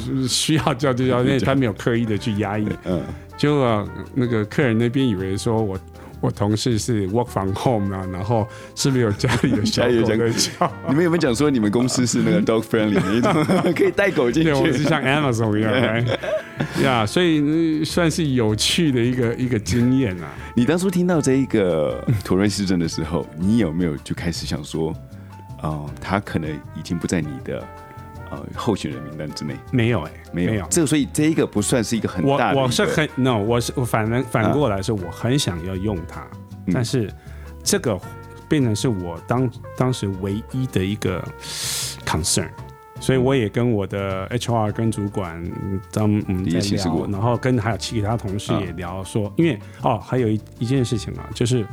是需要叫就叫，因为他没有刻意的去压抑。嗯，结果那个客人那边以为说我我我同事是 work from home 啊，然后是不是有家里 有小狗小在叫？你们有没有讲说你们公司是那个 dog friendly 的一种，可以带狗进对，我们是？像 Amazon 一样，right？呀所以呃算是有趣的一个一个经验啊。你当初听到这一个土瑞市政的时候，你有没有就开始想说，哦、他可能已经不在你的呃候选人名单之内？没有哎、没有，没有。这个所以这一个不算是一个很我大的我是很 no，我是我反正反过来是我很想要用它，嗯但是这个变成是我当当时唯一的一个 concern。所以我也跟我的 HR 跟主管，嗯他们我们在也其实过聊，然后跟还有其他同事啊也聊说，因为哦，还有一一件事情啊，就是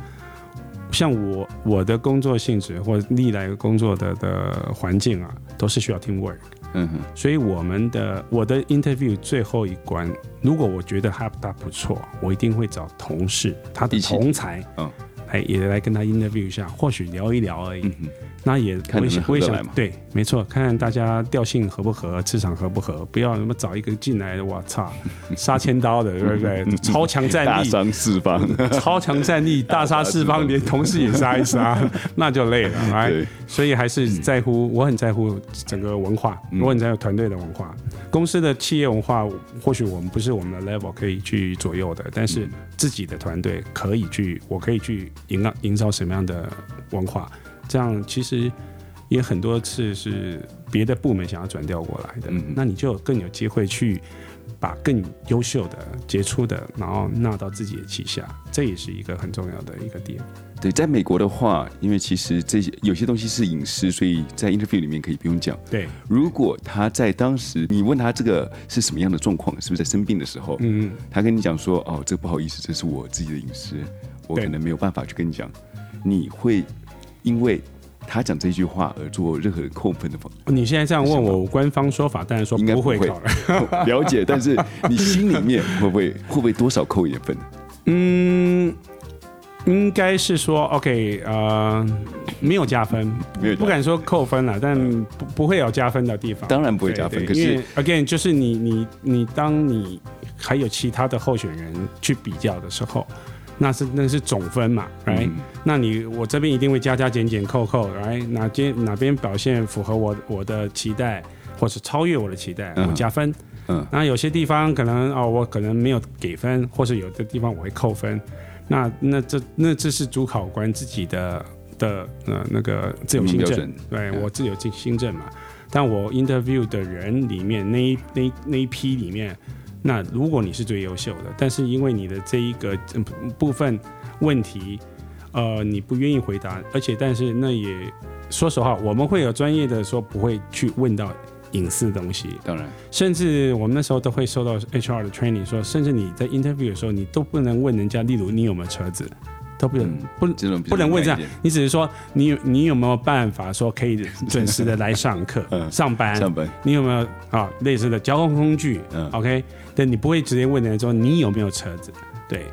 像我我的工作性质或历来工作的的环境啊，都是需要 teamwork。嗯哼，所以我们的我的 interview 最后一关，如果我觉得他他不错，我一定会找同事，他的同才，嗯。来，也来跟他 interview 一下，或许聊一聊而已。嗯，那也不能我也想我也合得来嘛想对，没错，看看大家调性合不合，磁场合不合，不要那么找一个进来的，我操，杀千刀的，对不对？超强战力，大伤四方，超强战力，大杀四方，连同事也杀一杀，那就累了，哎对，所以还是在乎，我很在乎整个文化，嗯。我很在乎团队的文化。公司的企业文化，或许我们不是我们的 level 可以去左右的，但是自己的团队可以去，我可以去营造营造什么样的文化，这样其实也很多次是别的部门想要转调过来的，嗯那你就更有机会去。把更优秀的、杰出的，然后纳到自己的旗下，这也是一个很重要的一个点。对，在美国的话，因为其实这些有些东西是隐私，所以在 interview 里面可以不用讲。对，如果他在当时你问他这个是什么样的状况，是不是在生病的时候，嗯，他跟你讲说，哦，这不好意思，这是我自己的隐私，我可能没有办法去跟你讲。你会因为他讲这句话而做任何的扣分的方你现在这样问我，官方说法当然说应该不会不会考了。了解，但是你心里面会不会 会不会多少扣一点分？嗯，应该是说 OK，呃，没有加分，没有不敢说扣分了，但不不会有加分的地方。当然不会加分，可是 again 就是你你你当你还有其他的候选人去比较的时候，那是那是总分嘛，right？、嗯那你我这边一定会加加减减扣扣，right？哪边哪边表现符合我我的期待，或是超越我的期待，嗯我加分。嗯那有些地方可能哦，我可能没有给分，或是有的地方我会扣分。那那这那这是主考官自己的的呃那个自由行政，对嗯我自由进行政嘛。但我 interview 的人里面那一那那一批里面，那如果你是最优秀的，但是因为你的这一个嗯部分问题，呃，你不愿意回答，而且但是那也说实话，我们会有专业的说不会去问到隐私的东西，当然，甚至我们那时候都会受到 HR 的 training，说，甚至你在 interview 的时候，你都不能问人家，例如你有没有车子，都不能、嗯不这种比较不能问这样你只是说你有你有没有办法说可以准时的来上课、嗯。上班，上班，你有没有啊类似的交通工具、嗯。O k 但你不会直接问人家说你有没有车子，对，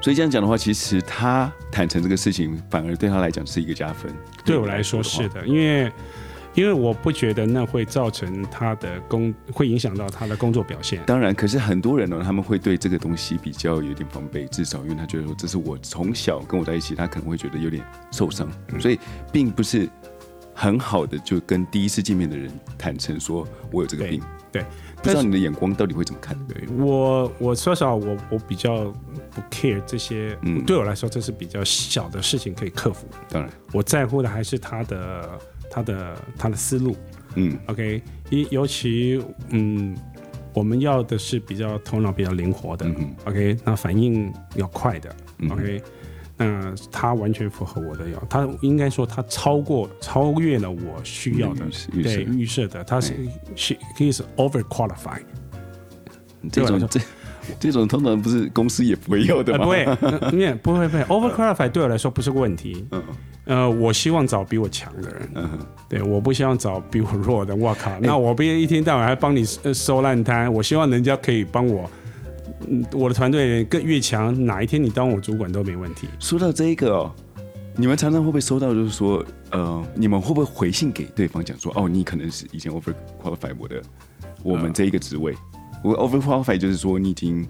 所以这样讲的话，其实他坦诚这个事情，反而对他来讲是一个加分。对我来说是的，因为因为我不觉得那会造成他的工会影响到他的工作表现。当然，可是很多人呢，他们会对这个东西比较有点防备，至少因为他觉得说这是我从小跟我在一起，他可能会觉得有点受伤，嗯所以并不是很好的就跟第一次见面的人坦诚说我有这个病。对，不知道你的眼光到底会怎么看？对我，我说实话，我我比较不 care 这些，嗯对我来说这是比较小的事情可以克服。当然，我在乎的还是他的他的他的思路。嗯 OK，尤尤其嗯，我们要的是比较头脑比较灵活的。嗯 OK，那反应要快的。嗯 OK，那他完全符合我的要，他应该说他超过超越了我需要的预设预设。对预设的，他是是 he is over qualified。这种这这种通常不是公司也不会要的呃，吗？不会，呃不会不会，overqualified 对我来说不是个问题。嗯。呃，我希望找比我强的人，嗯，对，我不希望找比我弱的。我靠，那我不一天到晚还帮你呃收烂摊，我希望人家可以帮我，嗯，我的团队更越强，哪一天你当我主管都没问题。说到这个哦，你们常常会不会收到，就是说，呃，你们会不会回信给对方讲说，哦，你可能是以前 over qualify 我的我们这一个职位，我 over qualify 就是说你已经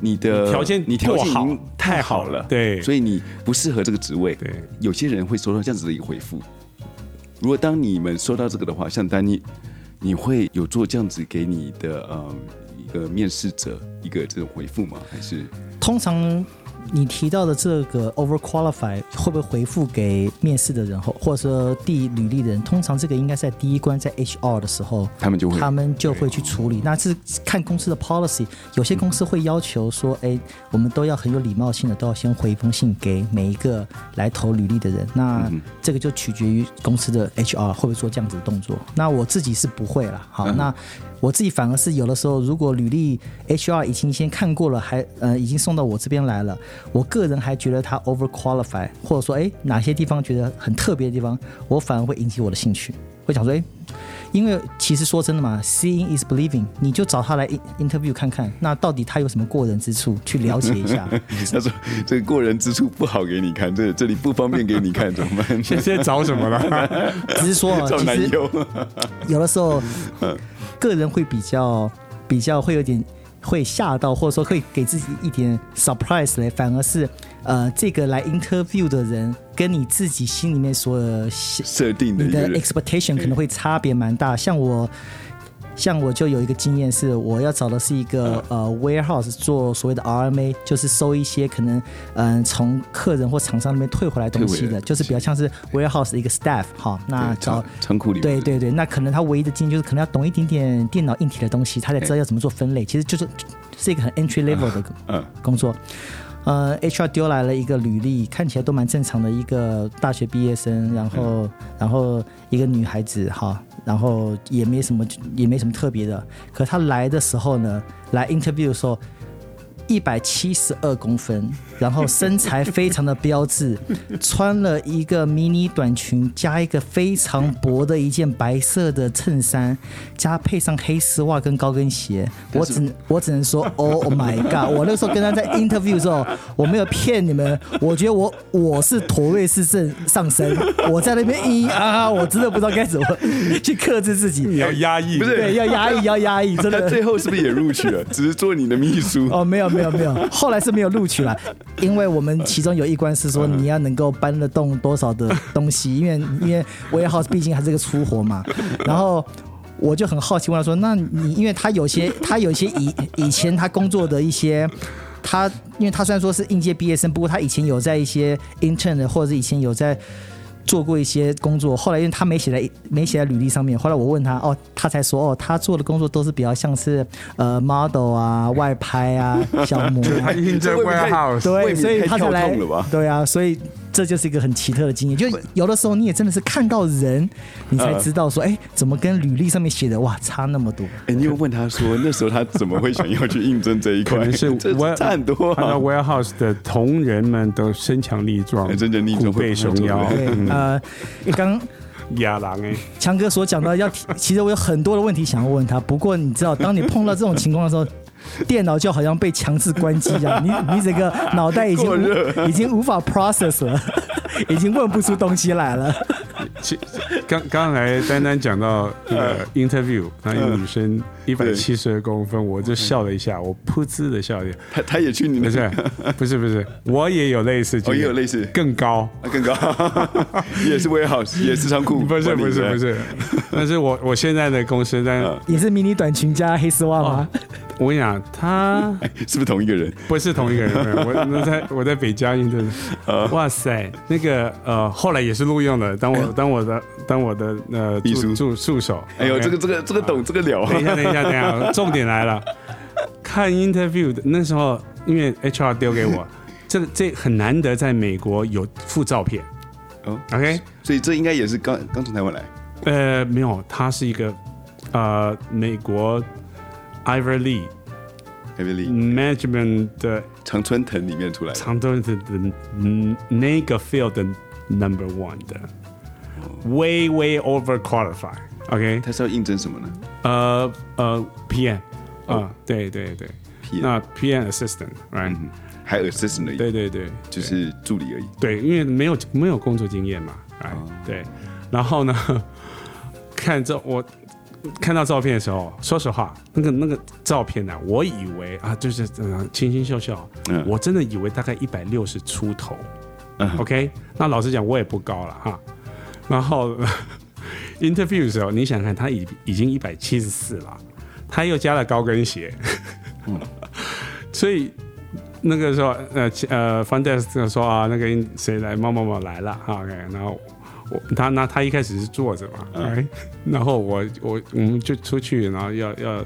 你的条件你条件已经太好了，对所以你不适合这个职位。对，有些人会收到这样子的一个回复。如果当你们收到这个的话，像丹尼，你会有做这样子给你的呃一个面试者一个这种回复吗？还是通常你提到的这个 over qualify 会不会回复给面试的人或或者说递履历的人？通常这个应该在第一关在 HR 的时候，他们就会他们就会去处理。那是看公司的 policy，有些公司会要求说，哎，我们都要很有礼貌性的，都要先回一封信给每一个来投履历的人。那嗯这个就取决于公司的 HR 会不会做这样子的动作。那我自己是不会啦。好，嗯那我自己反而是有的时候，如果履历 HR 已经先看过了，还呃已经送到我这边来了，我个人还觉得他 over qualify，或者说哎哪些地方觉得很特别的地方，我反而会引起我的兴趣，会想说哎。因为其实说真的嘛，seeing is believing，你就找他来 in- interview 看看，那到底他有什么过人之处，去了解一下。他说这个过人之处不好给你看，这这里不方便给你看，怎么办？现在找什么了？只是说啊，找其实男友，有的时候，个人会比较比较会有点会吓到，或者说会给自己一点 surprise 嘞，反而是呃这个来 interview 的人跟你自己心里面所设定的你的，expectation 可能会差别蛮大。像我，像我就有一个经验是，我要找的是一个呃 warehouse 做所谓的 RMA，就是收一些可能嗯从客人或厂商那边退回来东西的，就是比较像是 warehouse 的一个 staff 哈。那找仓仓库里面对对对，那可能他唯一的经验就是可能要懂一点点电脑硬体的东西，他才知道要怎么做分类。其实就是是一个很 entry level 的嗯工作。呃，HR 丢来了一个履历，看起来都蛮正常的一个大学毕业生，然后然后一个女孩子哈，然后也没什么也没什么特别的。可她来的时候呢，来 interview 的时候。一百七十二公分，然后身材非常的标致，穿了一个迷你短裙，加一个非常薄的一件白色的衬衫，加配上黑丝袜跟高跟鞋。我只能我只能说，Oh my god！我那时候跟他在 interview 的时候，我没有骗你们，我觉得我我是妥瑞氏症上身，我在那边咿啊，我真的不知道该怎么去克制自己。你要压抑，不是对，要压抑，要压抑，真他的。最后是不是也录取了？只是做你的秘书。哦，没有没有没有没有，后来是没有录取了，因为我们其中有一关是说你要能够搬得动多少的东西，因为因为 warehouse 毕竟还是个粗活嘛，然后。我就很好奇问他说：“那你因为他有些他有些以以前他工作的一些，他因为他虽然说是应届毕业生，不过他以前有在一些 intern 的或者是以前有在做过一些工作，后来因为他没写在没写在履历上面，后来我问他，哦，他才说，哦，他做的工作都是比较像是呃 model 啊、外拍啊、小模啊，他印在这会不会太 warehouse，对，所以他才来痛了吧，对啊，所以这就是一个很奇特的经验，就有的时候你也真的是看到人，你才知道说，哎，怎么跟履历上面写的哇差那么多？哎，你又 问他说那时候他怎么会想要去应征这一块？可能 是这 ware- 差很多他的啊。warehouse 的同仁们都身强力壮，哎真的力壮虎背熊腰，对，呃，刚亚郎哎，强哥所讲到要，其实我有很多的问题想要问他，不过你知道，当你碰到这种情况的时候。电脑就好像被强制关机一样，你你整个脑袋已经已经无法 process 了，已经问不出东西来了。其刚刚才丹丹讲到那个 interview，那一个女生一百七十二公分，我就笑了一下，我噗嗤的笑了一下，她她也去你不的，是不是不是，我也有类似经哦，验，也有类似，更高，啊更高，也是 warehouse，也是仓库，不是不是不，是，但是我我现在的公司，但嗯。也是迷你短裙加黑丝袜吗？我跟你讲，他 是不是同一个人？不是同一个人，我我在 我在北嘉印的，哇塞，那个呃，后来也是录用了，当我当我的当我的呃助助助手，哎呦这个这个这个懂这个了，等一下，等一下，等一下，重点来了。看 interview 的那时候，因为 HR 丢给我，这个这很难得，在美国有附照片。哦 OK，所以这应该也是刚刚从台湾来，呃，没有，他是一个呃美国 Ivor Lee 海贝利 Management 的常春藤里面出来的，长春藤的嗯那个 field 的 Number One 的，way way over qualified。OK，他是要应征什么呢呃呃 PM 哦啊，对对对，？P 那 PM assistant，right？嗯，还 assistant 而已，对对对，就是助理而已。对，因为没有没有工作经验嘛，哎、哦对，然后呢，看这我看到照片的时候，说实话，那个那个照片呢、我以为啊，就是嗯清清秀秀，嗯。我真的以为大概一百六十出头。嗯。OK，那老实讲，我也不高了哈。然后 interview 的时候，你想看他已已经一百七十四了，他又加了高跟鞋，所以那个时候呃呃 f u n d e s 说啊，那个谁来某某某来了哈 OK，然后我他那他一开始是坐着嘛，哎，然后我我我们就出去，然后要要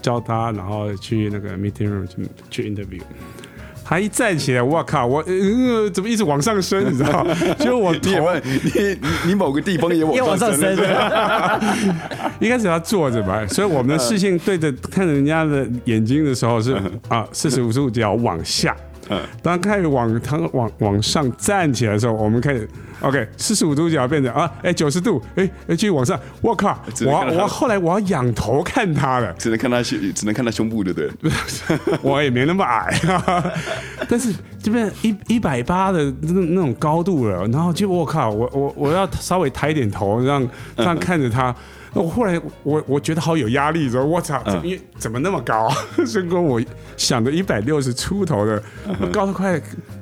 教他，然后去那个 meeting room 去去 interview。他一站起来，我靠，我呃怎么一直往上升，你知道？就我头你有没有你你你某个地方也往也往上升了，一开始他坐着嘛，所以我们的视线对着看着人家的眼睛的时候是啊四十五度角往下。嗯当开始往他往往上站起来的时候，我们开始 OK 四十五度角变成啊哎九十度哎哎继续往上，我靠！我我后来我要仰头看他了，只能看他胸，只能看他胸部，对不对？我也没那么矮，但是这边一一百八的那那种高度了，然后就我靠，我我我要稍微抬一点头，让这样看着他。那我后来我我觉得好有压力，说我操，怎么因为怎么那么高？是跟我想的一百六十出头的高了快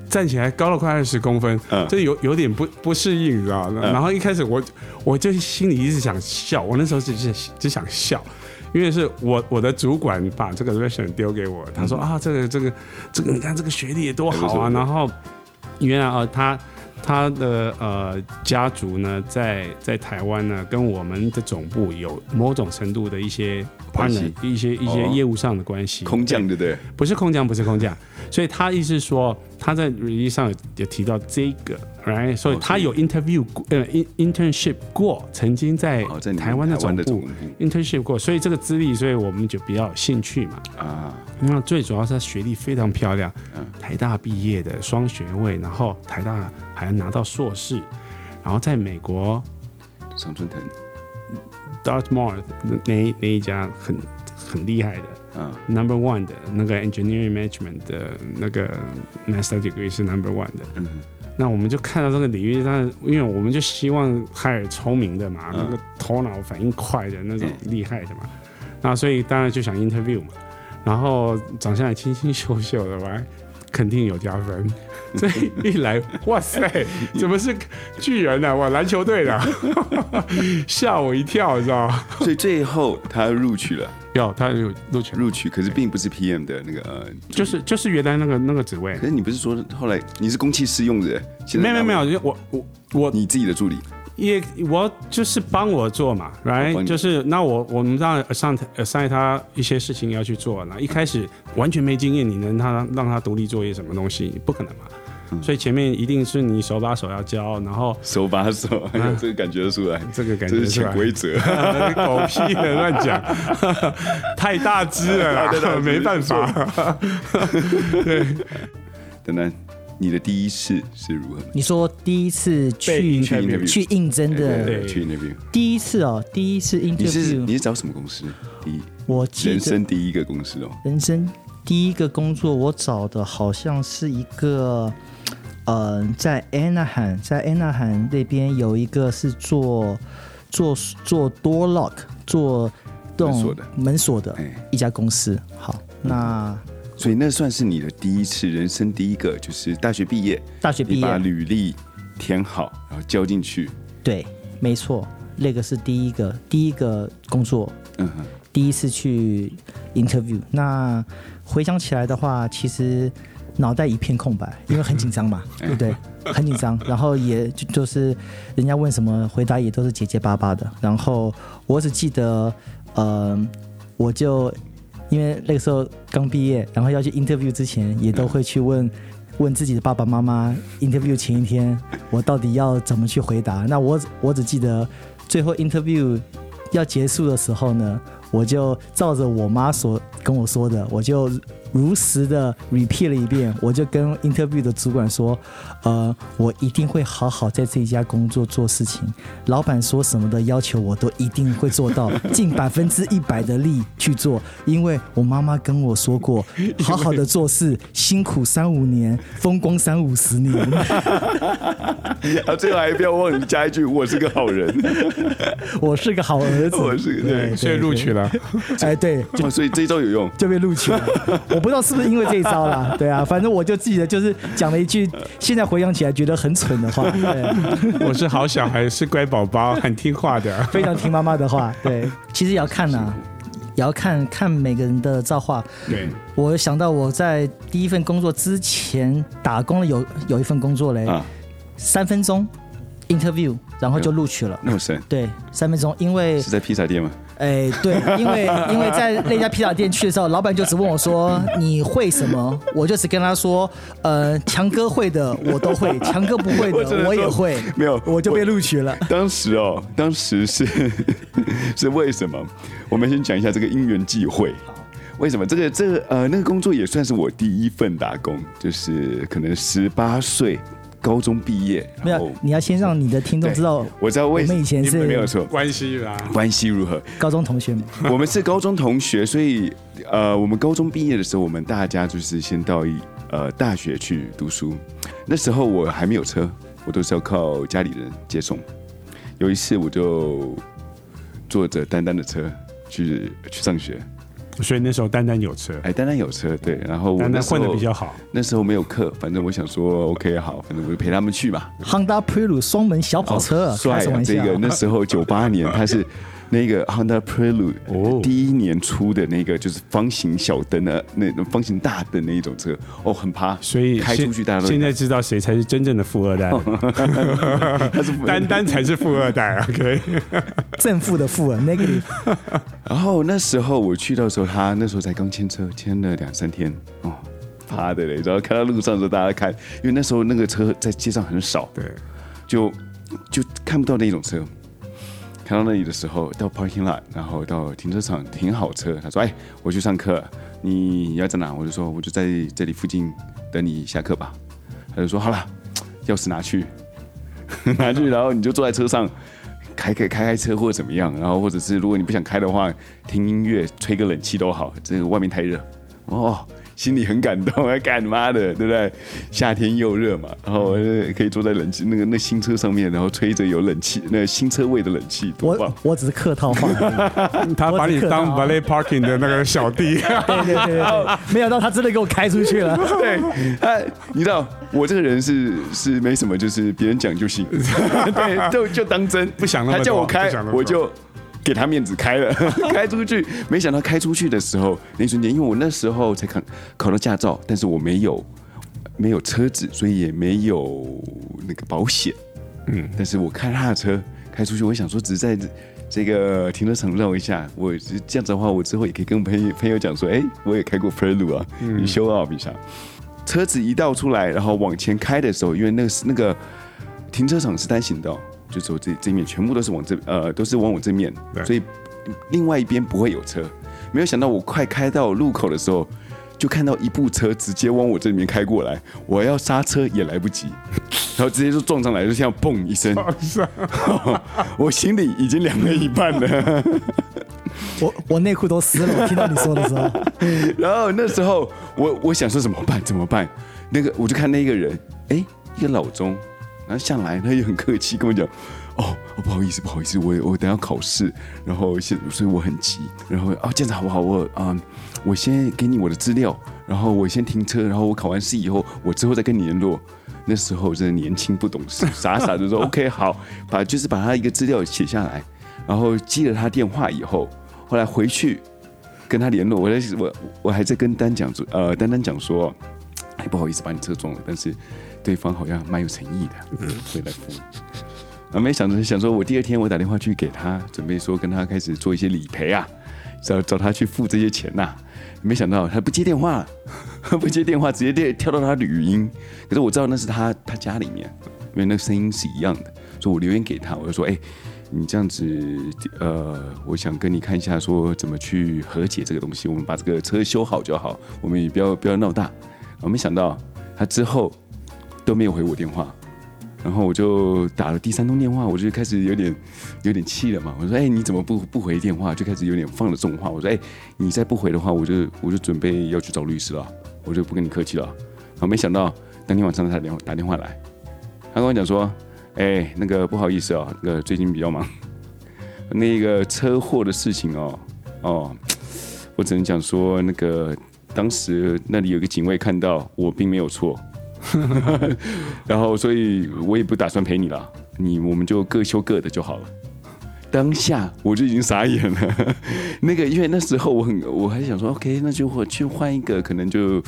站起来高了快二十公分嗯，这有有点不不适应，你知道吗？然后一开始我我就心里一直想笑，我那时候只是只想笑。因为是我我的主管把这个 version 丢给我，他说啊，这个这个这个，你看这个学历也多好啊。然后原来啊，他他的呃家族呢，在在台湾呢，跟我们的总部有某种程度的一些关系一些一些哦业务上的关系。空降，对不对？不是空降，不是空降，所以他意思说他在 release 上有提到这个，right？所以他有 interview 过呃 in internship 过，曾经在台湾的总部部 internship 过，所以这个资历，所以我们就比较有兴趣嘛。啊，那最主要是他学历非常漂亮嗯，台大毕业的双学位，然后台大还拿到硕士，然后在美国常春藤。Dartmouth 那那一家很很厉害的啊，number one 的那个 engineering management 的那个 master degree 是 number one 的。嗯，那我们就看到这个领域，当然，因为我们就希望海尔聪明的嘛，嗯。那个头脑反应快的那种嗯。厉害的嘛，那所以当然就想 interview 嘛，然后长相也清清秀秀的吧，肯定有加分。这一来，哇塞，怎么是巨人呢、啊？哇，篮球队的，吓我一跳，你知道吗？所以最后他录取了，要他有录取，录取，可是并不是 PM 的那个呃，就是就是原来那个那个职位可，是你不是说后来你是公器私用的？没有没有没有，我我我你自己的助理也我就是帮我做嘛，right？就是那我我们让上上他一些事情要去做，那一开始完全没经验，你能他让他独立作业什么东西，不可能嘛。所以前面一定是你手把手要教，然后手把手，这个感觉出来，这个感这是觉出来潜规则。狗屁的乱讲，太大只了啦，没办法。对等等，你的第一次是如何？你说第一次去去应征的。对去那边，第一次哦，第一次你是 interview，你是找什么公司？第一我人生第一个公司哦，人生第一个工作，我找的好像是一个，呃，在 Anaheim，在 Anaheim 那边有一个是做做做 door lock，做这种门锁的。门锁的哎，一家公司。好，那所以那算是你的第一次，人生第一个，就是大学毕业，大学毕业把业，履历填好，然后交进去。对，没错，那个是第一个第一个工作，嗯哼，第一次去 interview。那回想起来的话，其实脑袋一片空白，因为很紧张嘛，对不对？很紧张，然后也就就是人家问什么，回答也都是结结巴巴的。然后我只记得，呃，我就因为那个时候刚毕业，然后要去 interview 之前，也都会去问。问自己的爸爸妈妈，interview 前一天我到底要怎么去回答？那我我只记得最后 interview 要结束的时候呢，我就照着我妈所跟我说的，我就如实的 repeat 了一遍，我就跟 interview 的主管说，呃，我一定会好好在这一家工作做事情，老板说什么的要求我都一定会做到，尽百分之一百的力去做，因为我妈妈跟我说过，好好的做事，辛苦三五年，风光三五十年。然后最后还不要忘了加一句：“我是个好人。我是个好儿子，我是个对对，所以录取了。哎，对，”哦，所以这一招有用。就被录取了。我不知道是不是因为这一招啦，对啊，反正我就记得就是讲了一句，现在回想起来觉得很蠢的话，对，我是好小孩，是乖宝宝，很听话的。非常听妈妈的话，对。其实也要看呐、也要看看每个人的造化。对，我想到我在第一份工作之前打工的有有一份工作嘞，啊，三分钟 interview，然后就录取了。那么神对，三分钟，因为是在披萨店吗？哎，对，因为因为在那家披萨店去的时候，老板就只问我说你会什么，我就只跟他说，呃，强哥会的我都会，强哥不会的 我也会，没有我就被录取了。当时哦，当时是 是为什么？我们先讲一下这个因缘际会。为什么这个这个呃那个工作也算是我第一份打工，就是可能十八岁高中毕业，没有，你要先让你的听众知道，我知道为我们以前是没有错，关系啦。关系如何？高中同学嘛，我们是高中同学，所以呃，我们高中毕业的时候，我们大家就是先到一呃大学去读书。那时候我还没有车，我都是要靠家里人接送。有一次我就坐着丹丹的车去去上学，所以那时候丹丹有车，哎，丹丹有车，对，然后我丹丹那时候混的比较好。那时候没有课，反正我想说 OK 好，反正我就陪他们去吧。Honda Prelude 双门小跑车，帅？这个那时候九八年，它是那个 Honda Prelude 哦第一年出的那个就是方形小灯的那种方形大灯的一种车，哦，很趴，所以开出去大家都现在知道谁才是真正的富二代，它是丹丹 才是富二代。OK，正负的负啊，negative。然后那时候我去到的时候，他那时候才刚签车，签了两三天哦，趴的嘞。然后开到路上的时候，大家看，因为那时候那个车在街上很少，对，就就看不到那种车。看到那里的时候，到 parking lot，然后到停车场停好车，他说：“哎，我去上课，你要在哪？”我就说：“我就在这里附近等你下课吧。”他就说：“好了，钥匙拿去，拿去，然后你就坐在车上。”开开开开车或者怎么样，然后或者是如果你不想开的话，听音乐吹个冷气都好。这个外面太热，哦，心里很感动，还 干妈的，对不对？夏天又热嘛，然后呃可以坐在冷气那个那新车上面，然后吹着有冷气那新车位的冷气，多棒我！我只是客套话，他把你当 valet parking 的那个小弟，对对对没想到他真的给我开出去了。对，他你知道我这个人是是没什么，就是别人讲就行，对，就就当真，不想那么他叫我开我就。给他面子开了，开出去，没想到开出去的时候，那一瞬间，因为我那时候才考考到驾照，但是我没有没有车子，所以也没有那个保险。嗯，但是我开他的车开出去，我想说只是在这个停车场绕一下，我这样子的话，我之后也可以跟朋友朋友讲说，哎、我也开过 Prelude 啊，你 show off 一下。车子一倒出来，然后往前开的时候，因为那个是那个停车场是单行道，就走这这面全部都是往这呃都是往我这面，所以另外一边不会有车。没有想到我快开到路口的时候，就看到一部车直接往我这里面开过来，我要刹车也来不及，然后直接就撞上来，就像砰一声，我心里已经凉了一半了。我我内裤都湿了，我听到你说的时候，然后那时候我我想说怎么办怎么办？那个我就看那个人，哎，一个老钟，然后下来他也很客气跟我讲，哦，哦不好意思不好意思，我我等下考试，然后现所以我很急，然后哦这样子好不好？我啊、我先给你我的资料，然后我先停车，然后我考完试以后，我之后再跟你联络。那时候真的年轻不懂事，傻傻的说 OK 好，把就是把他一个资料写下来，然后记了他电话以后，后来回去跟他联络，我在我我还在跟丹讲说，呃，丹丹讲说，哎，不好意思把你车撞了，但是对方好像蛮有诚意的，会来付。啊，没想着想说，我第二天我打电话去给他，准备说跟他开始做一些理赔啊，找找他去付这些钱呐、没想到他不接电话，不接电话，直接电跳到他的语音。可是我知道那是他他家里面，因为那声音是一样的，所以我留言给他，我就说，哎、你这样子，呃，我想跟你看一下，说怎么去和解这个东西。我们把这个车修好就好，我们也不要不要闹大。我没想到他之后都没有回我电话，然后我就打了第三通电话，我就开始有点有点气了嘛。我说：“哎、你怎么不不回电话？”就开始有点放了重话。我说：“哎、你再不回的话，我就我就准备要去找律师了，我就不跟你客气了。”然后没想到当天晚上他打电话打电话来，他跟我讲说：“哎，那个不好意思哦，那个最近比较忙，那个车祸的事情哦，哦，我只能讲说，那个当时那里有个警卫看到我并没有错，然后所以我也不打算陪你了，你我们就各修各的就好了。当下我就已经傻眼了，那个因为那时候我很我还想说，OK，那就我去换一个，可能就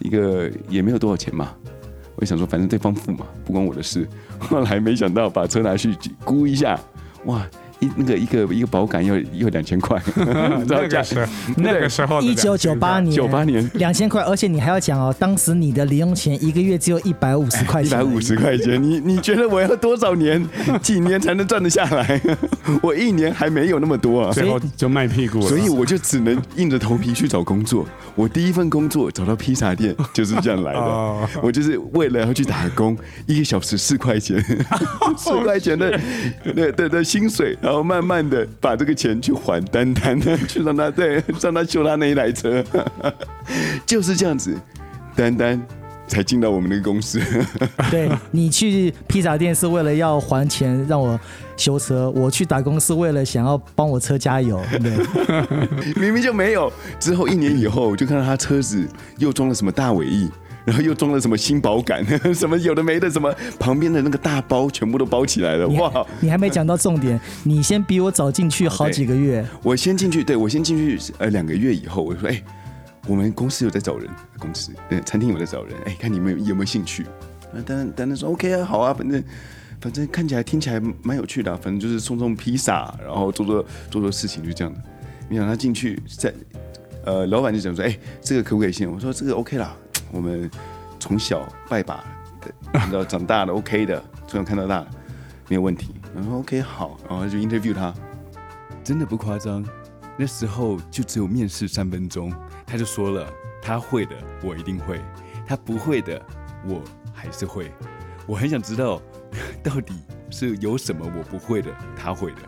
一个也没有多少钱嘛。我想说，反正对方付嘛，不关我的事。后来没想到把车拿去估一下，哇！一那个一个一个保感要要两千块，那个时那个时候一九九八年，九八年。两千块，而且你还要讲哦，当时你的零用钱一个月只有一百五十块钱，一百五十块钱，你你觉得我要多少年。几年。才能赚得下来？我一年。还没有那么多啊，最后就卖屁股了，所以我就只能硬着头皮去找工作。我第一份工作找到披萨店就是这样来的，我就是为了要去打工，一个小时四块钱，四块钱的对对的薪水。然后慢慢的把这个钱去还丹丹，去让他对让他修他那一台车，就是这样子，丹丹才进到我们那个公司。对你去披萨店是为了要还钱让我修车，我去打工是为了想要帮我车加油。对，明明就没有。之后一年以后，就看到他车子又装了什么大尾翼。然后又装了什么新保感，什么有的没的，什么旁边的那个大包全部都包起来了，哇！你还没讲到重点，你先比我早进去好几个月。我先进去，对我先进去呃两个月以后，我说哎，我们公司有在找人，公司对餐厅有在找人，哎，看你们有没有兴趣？丹丹丹说 OK 啊，好啊，反正反正看起来听起来蛮有趣的，反正就是送送披萨，然后做做做做事情，就这样的。你想他进去在呃，老板就讲说，哎，这个可不可以先？我说这个 OK 啦。我们从小拜把看到长大的 OK 的，从小看到大没有问题。然后 OK 好，然后就 interview 他，真的不夸张。那时候就只有面试三分钟，他就说了，他会的我一定会，他不会的我还是会。我很想知道 到底是有什么我不会的，他会的。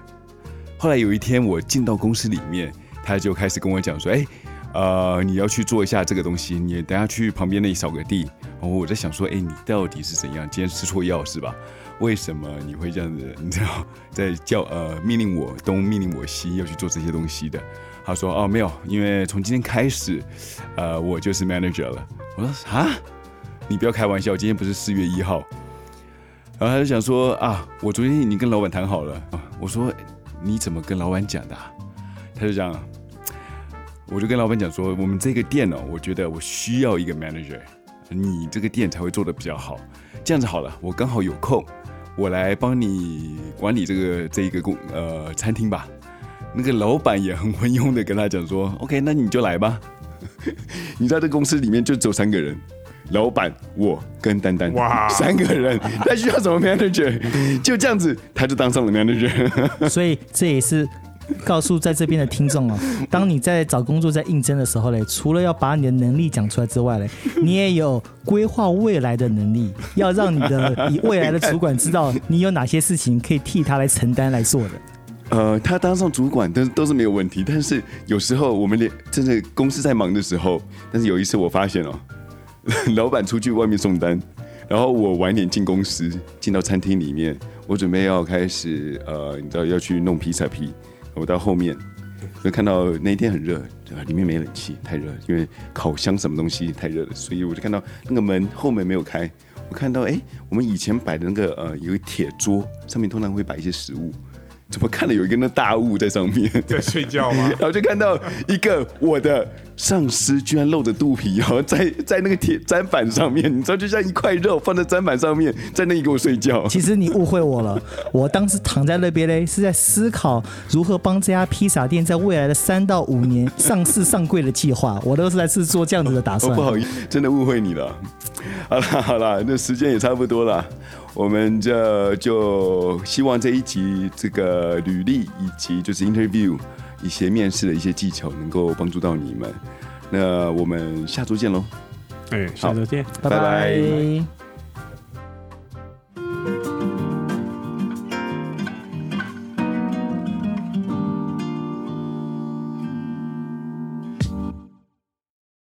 后来有一天我进到公司里面，他就开始跟我讲说，哎。呃，你要去做一下这个东西，你等下去旁边那里扫个地。然后我在想说，哎，你到底是怎样？今天吃错药是吧？为什么你会这样子？你知道，在叫呃命令我东命令我西要去做这些东西的？他说哦没有，因为从今天开始，呃我就是 manager 了。我说啊，你不要开玩笑，今天不是四月一号。然后他就想说啊，我昨天已经跟老板谈好了。我说你怎么跟老板讲的？他就讲。我就跟老板讲说，我们这个店呢，我觉得我需要一个 manager，你这个店才会做的比较好。这样子好了，我刚好有空，我来帮你管理这个这一个公呃餐厅吧。那个老板也很温庸的跟他讲说，OK，那你就来吧。你在这公司里面就只有三个人，老板我跟丹丹，哇，三个人，他需要什么 manager？就这样子，他就当上了 manager。所以这也是。告诉在这边的听众哦，当你在找工作、在应征的时候嘞，除了要把你的能力讲出来之外嘞，你也有规划未来的能力，要让你的以未来的主管知道你有哪些事情可以替他来承担来做的。呃，他当上主管都都是没有问题，但是有时候我们连真的公司在忙的时候，但是有一次我发现哦，老板出去外面送单，然后我晚点进公司，进到餐厅里面，我准备要开始呃，你知道要去弄披萨皮。我到后面，就看到那一天很热，里面没冷气，太热，因为烤箱什么东西太热了，所以我就看到那个门后门没有开。我看到，哎，我们以前摆的那个呃，有个铁桌，上面通常会摆一些食物。怎么看了有一个那大雾在上面 在睡觉吗？然后就看到一个我的上司居然露着肚皮，然后在在那个铁砧板上面，你知道就像一块肉放在砧板上面，在那里给我睡觉。其实你误会我了，我当时躺在那边嘞，是在思考如何帮这家披萨店在未来的三到五年上市上柜的计划，我都是在是做这样子的打算。不好意思，真的误会你了。好了好了，那时间也差不多了。我们这就希望这一集这个履历以及就是 interview 一些面试的一些技巧能够帮助到你们。那我们下周见喽！哎，下周见，拜拜。